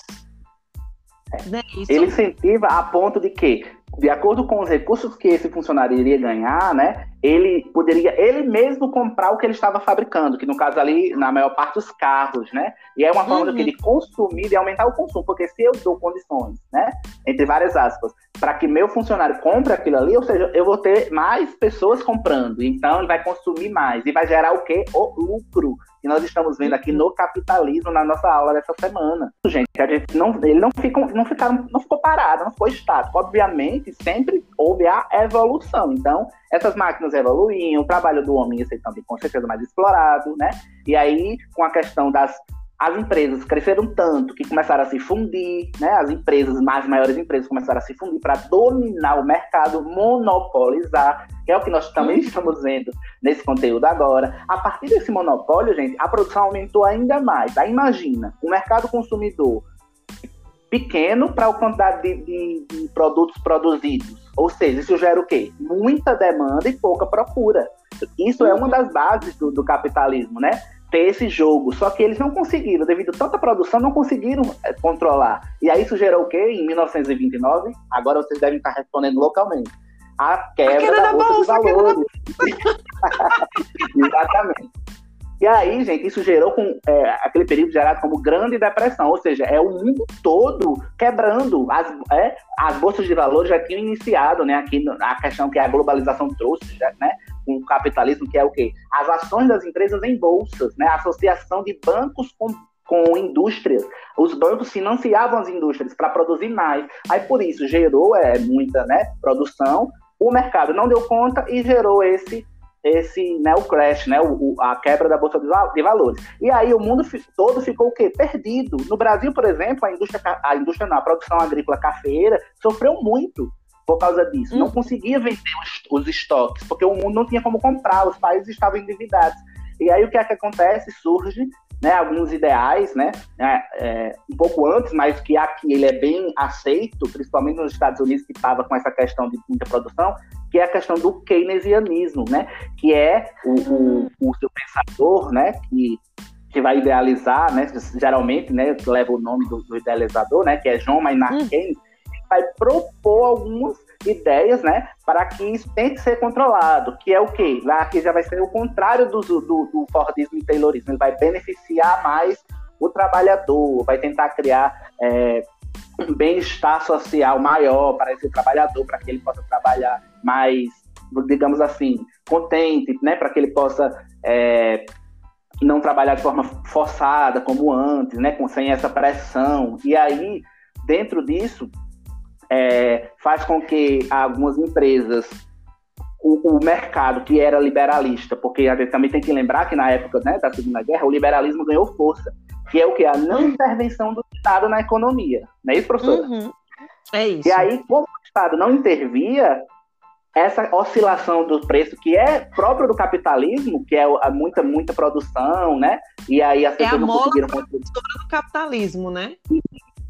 Né? Ele incentiva a ponto de que de acordo com os recursos que esse funcionário iria ganhar, né, ele poderia ele mesmo comprar o que ele estava fabricando, que no caso ali, na maior parte, os carros, né? E é uma forma uhum. de ele consumir e aumentar o consumo, porque se eu dou condições, né, entre várias aspas, para que meu funcionário compre aquilo ali, ou seja, eu vou ter mais pessoas comprando, então ele vai consumir mais e vai gerar o quê? O lucro, que nós estamos vendo aqui no capitalismo na nossa aula dessa semana. Gente, a gente não, ele não, fica, não, ficaram, não ficou parado, não ficou estático. Obviamente, sempre houve a evolução. Então, essas máquinas evoluíam, o trabalho do homem ia ser também com certeza mais explorado, né? E aí, com a questão das as empresas cresceram tanto que começaram a se fundir, né? As empresas, mais maiores empresas começaram a se fundir para dominar o mercado, monopolizar, que é o que nós também estamos vendo nesse conteúdo agora. A partir desse monopólio, gente, a produção aumentou ainda mais. Aí imagina, o mercado consumidor pequeno para a quantidade de, de, de produtos produzidos. Ou seja, isso gera o quê? Muita demanda e pouca procura. Isso é uma das bases do, do capitalismo, né? Ter esse jogo. Só que eles não conseguiram, devido a tanta produção, não conseguiram é, controlar. E aí isso gerou o quê? Em 1929, agora vocês devem estar respondendo localmente. A quebra, a quebra da, da, bolsa, de valores. Exatamente. E aí, gente, isso gerou com é, aquele período gerado como grande depressão, ou seja, é o mundo todo quebrando. As, é, as bolsas de valores já tinham iniciado, né? Aqui a questão que a globalização trouxe, já, né? Com o capitalismo, que é o quê? As ações das empresas em bolsas, né? A associação de bancos com com indústrias. Os bancos financiavam as indústrias para produzir mais. Aí por isso gerou é, muita né, produção. O mercado não deu conta e gerou esse esse né, o crash, né, o, a quebra da bolsa de valores. E aí o mundo todo ficou o quê? Perdido. No Brasil, por exemplo, a indústria, a indústria na produção agrícola cafeira sofreu muito por causa disso. Hum. Não conseguia vender os, os, estoques, porque o mundo não tinha como comprar, os países estavam endividados. E aí o que é que acontece? Surge né, alguns ideais, né, é, é, um pouco antes, mas que aqui ele é bem aceito, principalmente nos Estados Unidos, que estava com essa questão de muita produção, que é a questão do keynesianismo, né, que é o, o, o seu pensador, né, que que vai idealizar, né, geralmente, né, leva o nome do, do idealizador, né, que é John Maynard hum. Keynes, vai propor algumas ideias, né, para que isso tenha que ser controlado, que é o quê? Lá que já vai ser o contrário do, do, do Fordismo e Taylorismo, ele vai beneficiar mais o trabalhador, vai tentar criar é, um bem-estar social maior para esse trabalhador, para que ele possa trabalhar mais, digamos assim, contente, né, para que ele possa é, não trabalhar de forma forçada como antes, né, com, sem essa pressão. E aí, dentro disso, é, faz com que algumas empresas, o, o, mercado que era liberalista, porque a gente também tem que lembrar que na época né, da Segunda Guerra o liberalismo ganhou força, que é o que? A não intervenção do Estado na economia. Não é isso, professora? Uhum. É isso. E aí, como o Estado não intervia, essa oscilação do preço que é próprio do capitalismo, que é muita muita produção, né? E aí as é pessoas a não conseguiram do capitalismo, né?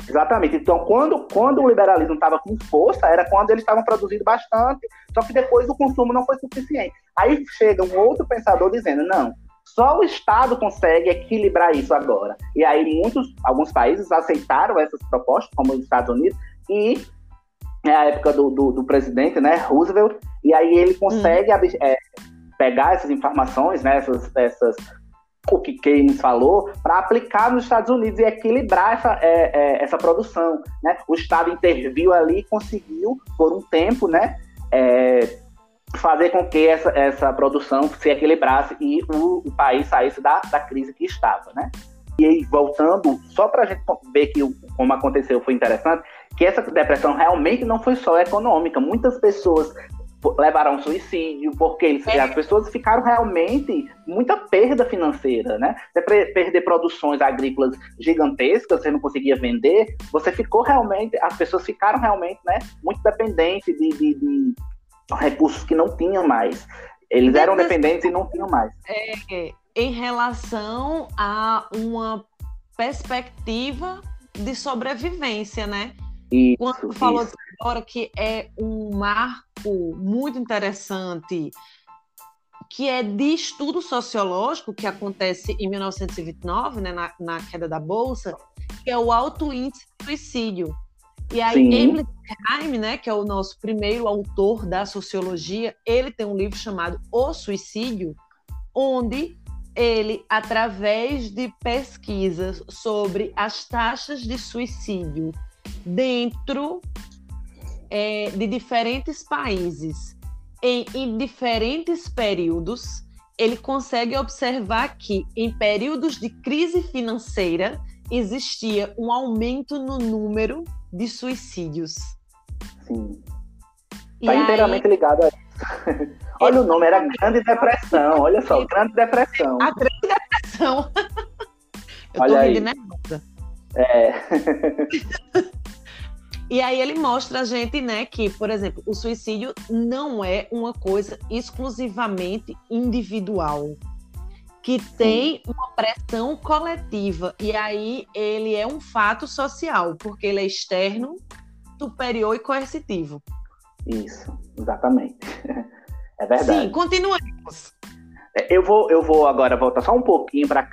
Exatamente. Então, quando, quando o liberalismo estava com força, era quando eles estavam produzindo bastante, só que depois o consumo não foi suficiente. Aí chega um outro pensador dizendo: não, só o Estado consegue equilibrar isso agora. E aí muitos, alguns países aceitaram essas propostas, como os Estados Unidos, e é a época do, do, do presidente, né, Roosevelt, e aí ele consegue hum. é, pegar essas informações, né, essas, essas o que Keynes falou, para aplicar nos Estados Unidos e equilibrar essa, é, é, essa produção. Né? O Estado interviu ali e conseguiu, por um tempo, né, é, fazer com que essa, essa produção se equilibrasse e o, o país saísse da, da crise que estava. Né? E aí, voltando, só para a gente ver que como aconteceu foi interessante, que essa depressão realmente não foi só econômica. Muitas pessoas levaram ao suicídio, porque eles, é. as pessoas ficaram realmente muita perda financeira, né? Você perder produções agrícolas gigantescas, você não conseguia vender, você ficou realmente, as pessoas ficaram realmente, né, muito dependentes de, de, de recursos que não tinham mais. Eles eram dependentes e não tinham mais. É, em relação a uma perspectiva de sobrevivência, né? Isso, Quando falou isso. agora que é um marco muito interessante, que é de estudo sociológico, que acontece em 1929, né, na, na queda da Bolsa, que é o alto índice de suicídio. E aí, Emily Durkheim, né, que é o nosso primeiro autor da sociologia, ele tem um livro chamado O Suicídio, onde ele, através de pesquisas sobre as taxas de suicídio dentro é, de diferentes países, em, em diferentes períodos, ele consegue observar que em períodos de crise financeira existia um aumento no número de suicídios. Sim. Está inteiramente aí... ligado a isso. Olha o nome, era Grande Depressão. Olha só, Grande Depressão. A Grande Depressão. Eu Olha tô rindo nervosa. É. E aí ele mostra a gente, né, que, por exemplo, o suicídio não é uma coisa exclusivamente individual, que tem uma pressão coletiva. E aí ele é um fato social, porque ele é externo, superior e coercitivo. Isso, exatamente. É verdade. Sim, continuemos. É, eu vou, eu vou agora voltar só um pouquinho para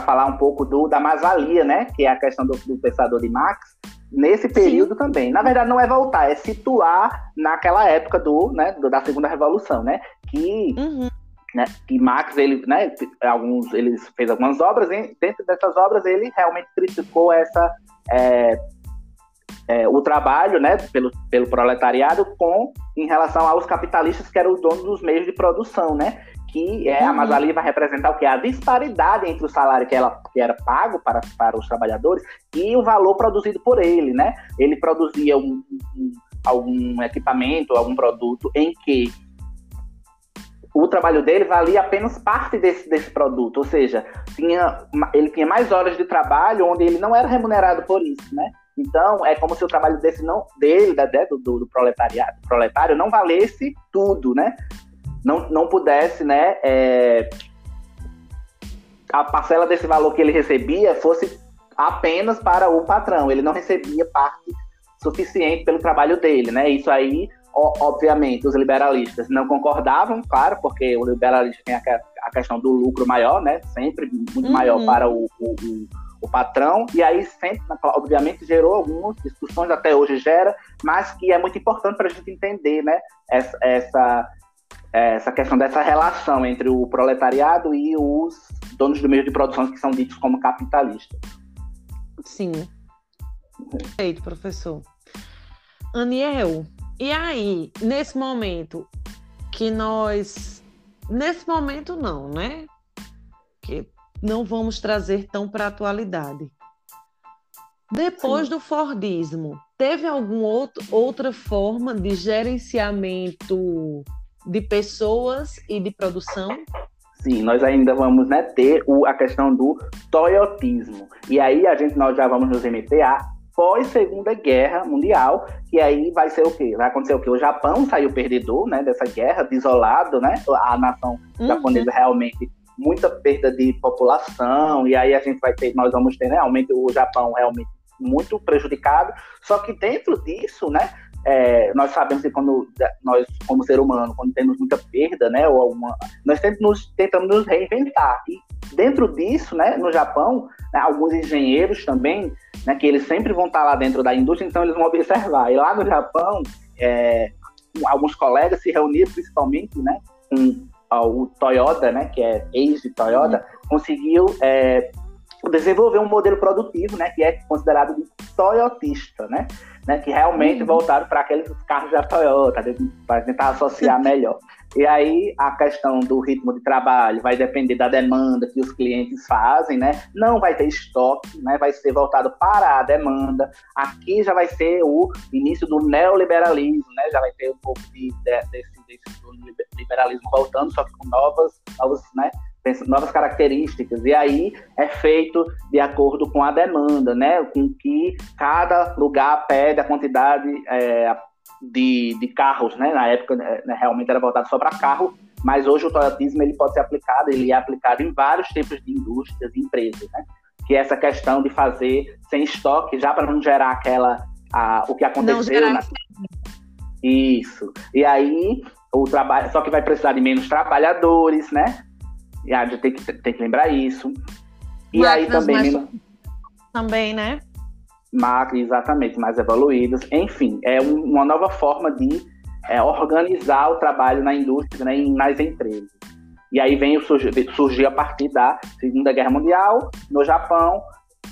falar um pouco do, da mais-valia, né? Que é a questão do, do pensador de Marx, nesse período Sim. também. Na verdade, não é voltar, é situar naquela época do, né, do, da segunda revolução, né? Que, uhum. né, que Marx ele, né, alguns, ele fez algumas obras e dentro dessas obras ele realmente criticou essa é, é, o trabalho, né, pelo, pelo proletariado com em relação aos capitalistas que eram os donos dos meios de produção, né? Que é, uhum. a Masali vai representar o que? A disparidade entre o salário que, ela, que era pago para, para os trabalhadores e o valor produzido por ele, né? Ele produzia um, um, algum equipamento, algum produto em que o trabalho dele valia apenas parte desse, desse produto, ou seja, tinha, ele tinha mais horas de trabalho onde ele não era remunerado por isso, né? Então, é como se o trabalho desse não, dele, da, do, do proletariado, proletário, não valesse tudo, né? Não, não pudesse, né, é, a parcela desse valor que ele recebia fosse apenas para o patrão. Ele não recebia parte suficiente pelo trabalho dele, né? Isso aí, obviamente, os liberalistas não concordavam, claro, porque o liberalismo tem a, questão do lucro maior, né? Sempre muito uhum. maior para o, o, o, patrão. E aí sempre, obviamente, gerou algumas discussões, até hoje gera, mas que é muito importante para a gente entender, né? Essa, essa é, essa questão dessa relação entre o proletariado e os donos do meio de produção que são ditos como capitalistas. Sim. Perfeito, professor. Aniel, e aí, nesse momento que nós. Nesse momento, não, né? Que não vamos trazer tão para a atualidade. Depois Sim. do Fordismo, teve alguma outra forma de gerenciamento de pessoas e de produção? Sim, nós ainda vamos né, ter o, a questão do toyotismo. E aí a gente nós já vamos nos remeter a pós Segunda Guerra Mundial, que aí vai ser o quê? Vai acontecer o quê? O Japão saiu perdedor, né, dessa guerra, desolado, né? A nação uhum. japonesa realmente muita perda de população, e aí a gente vai ter, nós vamos ter né, realmente o Japão realmente muito prejudicado. Só que dentro disso, né, é, nós sabemos que quando nós, como ser humano, quando temos muita perda, né, ou alguma, nós tentamos nos, tentamos nos reinventar. E dentro disso, né, no Japão, né, alguns engenheiros também, né, que eles sempre vão estar lá dentro da indústria, então eles vão observar. E lá no Japão, é, alguns colegas se reuniram principalmente, né, com o Toyota, né, que é ex de Toyota, uhum. conseguiu é, desenvolver um modelo produtivo, né, que é considerado de toyotista, né, né que realmente uhum. voltaram para aqueles carros da Toyota, para tentar associar melhor. E aí a questão do ritmo de trabalho vai depender da demanda que os clientes fazem, né? Não vai ter estoque, né? Vai ser voltado para a demanda. Aqui já vai ser o início do neoliberalismo, né? Já vai ter um pouco de, de, desse, desse liberalismo voltando, só que com novas, novas, né? Novas características, e aí é feito de acordo com a demanda, né? Com que cada lugar pede a quantidade é, de, de carros, né? Na época né, realmente era voltado só para carro, mas hoje o toyotismo ele pode ser aplicado, ele é aplicado em vários tipos de indústrias e empresas, né? Que é essa questão de fazer sem estoque, já para não gerar aquela a, o que aconteceu. Na... Isso. E aí o trabalho, só que vai precisar de menos trabalhadores, né? E a gente tem que, tem que lembrar isso. E Máquinas aí também. Mais... Também, né? Máquinas, exatamente, mais evoluídas. Enfim, é um, uma nova forma de é, organizar o trabalho na indústria, né, nas empresas. E aí vem surgir, surgir a partir da Segunda Guerra Mundial, no Japão,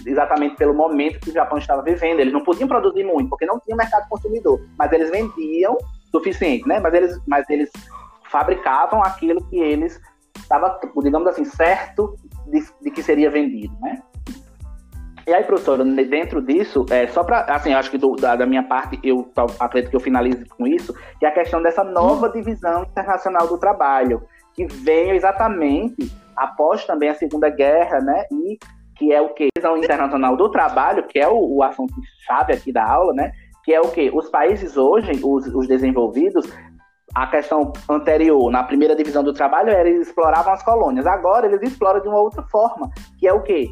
exatamente pelo momento que o Japão estava vivendo. Eles não podiam produzir muito, porque não tinha mercado consumidor, mas eles vendiam suficiente, né? Mas eles, mas eles fabricavam aquilo que eles estava, digamos assim, certo de, de, que seria vendido, né? E aí, professora, dentro disso, é, só para, assim, acho que do, da, da, minha parte, eu acredito que eu finalize com isso, que é a questão dessa nova divisão internacional do trabalho, que veio exatamente após também a Segunda Guerra, né? E que é o que? Divisão internacional do trabalho, que é o, o assunto chave aqui da aula, né? Que é o que? Os países hoje, os, os desenvolvidos, a questão anterior, na primeira divisão do trabalho, era eles exploravam as colônias. Agora eles exploram de uma outra forma, que é o quê?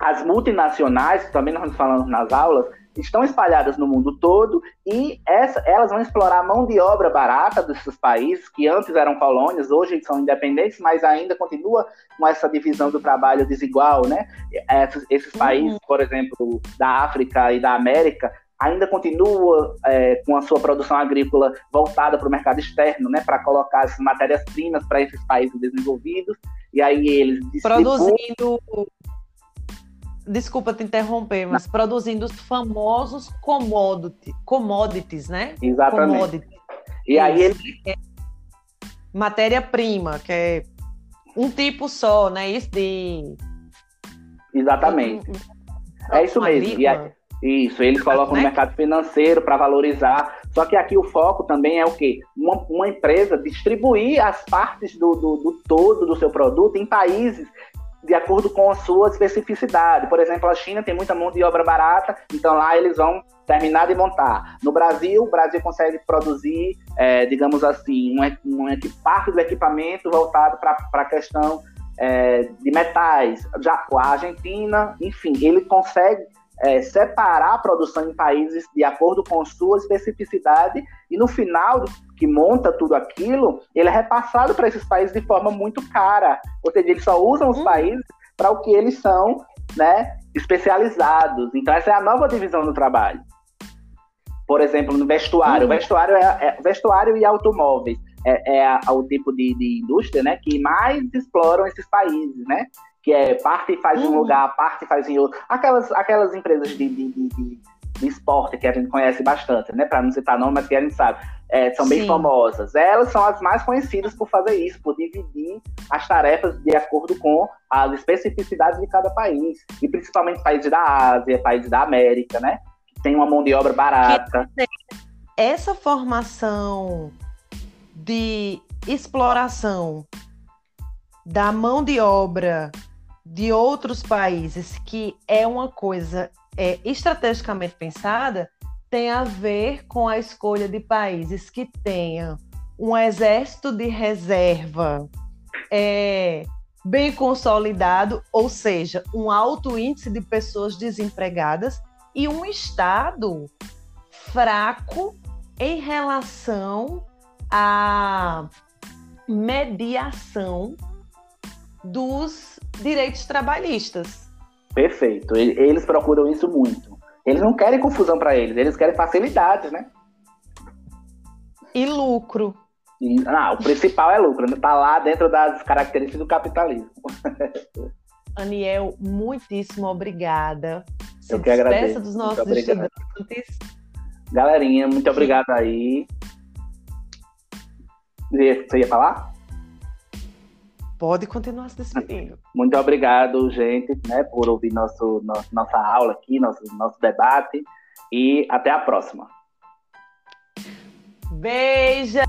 As multinacionais, também nós falamos nas aulas, estão espalhadas no mundo todo e essa, elas vão explorar a mão de obra barata desses países que antes eram colônias, hoje são independentes, mas ainda continua com essa divisão do trabalho desigual, né? Esses, esses uhum. países, por exemplo, da África e da América, ainda continua é, com a sua produção agrícola voltada para o mercado externo, né, para colocar as matérias-primas para esses países desenvolvidos, e aí eles produzindo desculpa te interromper, mas Não. produzindo os famosos commodity, commodities, né? Exatamente. E aí ele é matéria-prima, que é um tipo só, né? Isso de Exatamente. é isso mesmo. E aí, isso, eles colocam né? no mercado financeiro para valorizar. Só que aqui o foco também é o quê? Uma, uma empresa distribuir as partes do, do, do, todo do seu produto em países de acordo com a sua especificidade. Por exemplo, a China tem muita mão de obra barata, então lá eles vão terminar de montar. No Brasil, o Brasil consegue produzir, é, digamos assim, um, um, parte do equipamento voltado para a questão é, de metais. Já a Argentina, enfim, ele consegue é, separar a produção em países de acordo com sua especificidade e no final que monta tudo aquilo, ele é repassado para esses países de forma muito cara. Ou seja, eles só usam os hum. países para o que eles são, né, especializados. Então essa é a nova divisão do trabalho. Por exemplo, no vestuário, hum. vestuário é, é, vestuário e automóveis é, é a, o tipo de, de indústria, né, que mais exploram esses países, né? Que é parte faz em um uhum. lugar, parte faz em outro. Aquelas, aquelas empresas de, de, de, de, esporte que a gente conhece bastante, né? Para não citar nome, mas que a gente sabe. É, são bem Sim. famosas. Elas são as mais conhecidas por fazer isso, por dividir as tarefas de acordo com as especificidades de cada país. E principalmente países da Ásia, países da América, né? Que tem uma mão de obra barata. Essa formação de exploração da mão de obra de outros países, que é uma coisa é, estrategicamente pensada, tem a ver com a escolha de países que tenham um exército de reserva é, bem consolidado, ou seja, um alto índice de pessoas desempregadas e um Estado fraco em relação à mediação dos direitos trabalhistas. Perfeito. Eles procuram isso muito. Eles não querem confusão para eles, eles querem facilidades, né? E lucro. Não, o principal é lucro, está lá dentro das características do capitalismo. Aniel, muitíssimo obrigada. Se Eu que agradeço. dos nossos estudantes. Galerinha, muito obrigado aí. Você ia falar? Pode continuar se despedindo. Muito obrigado, gente, né, por ouvir nosso, nosso, nossa aula aqui, nosso, nosso debate. E até a próxima. Beijo!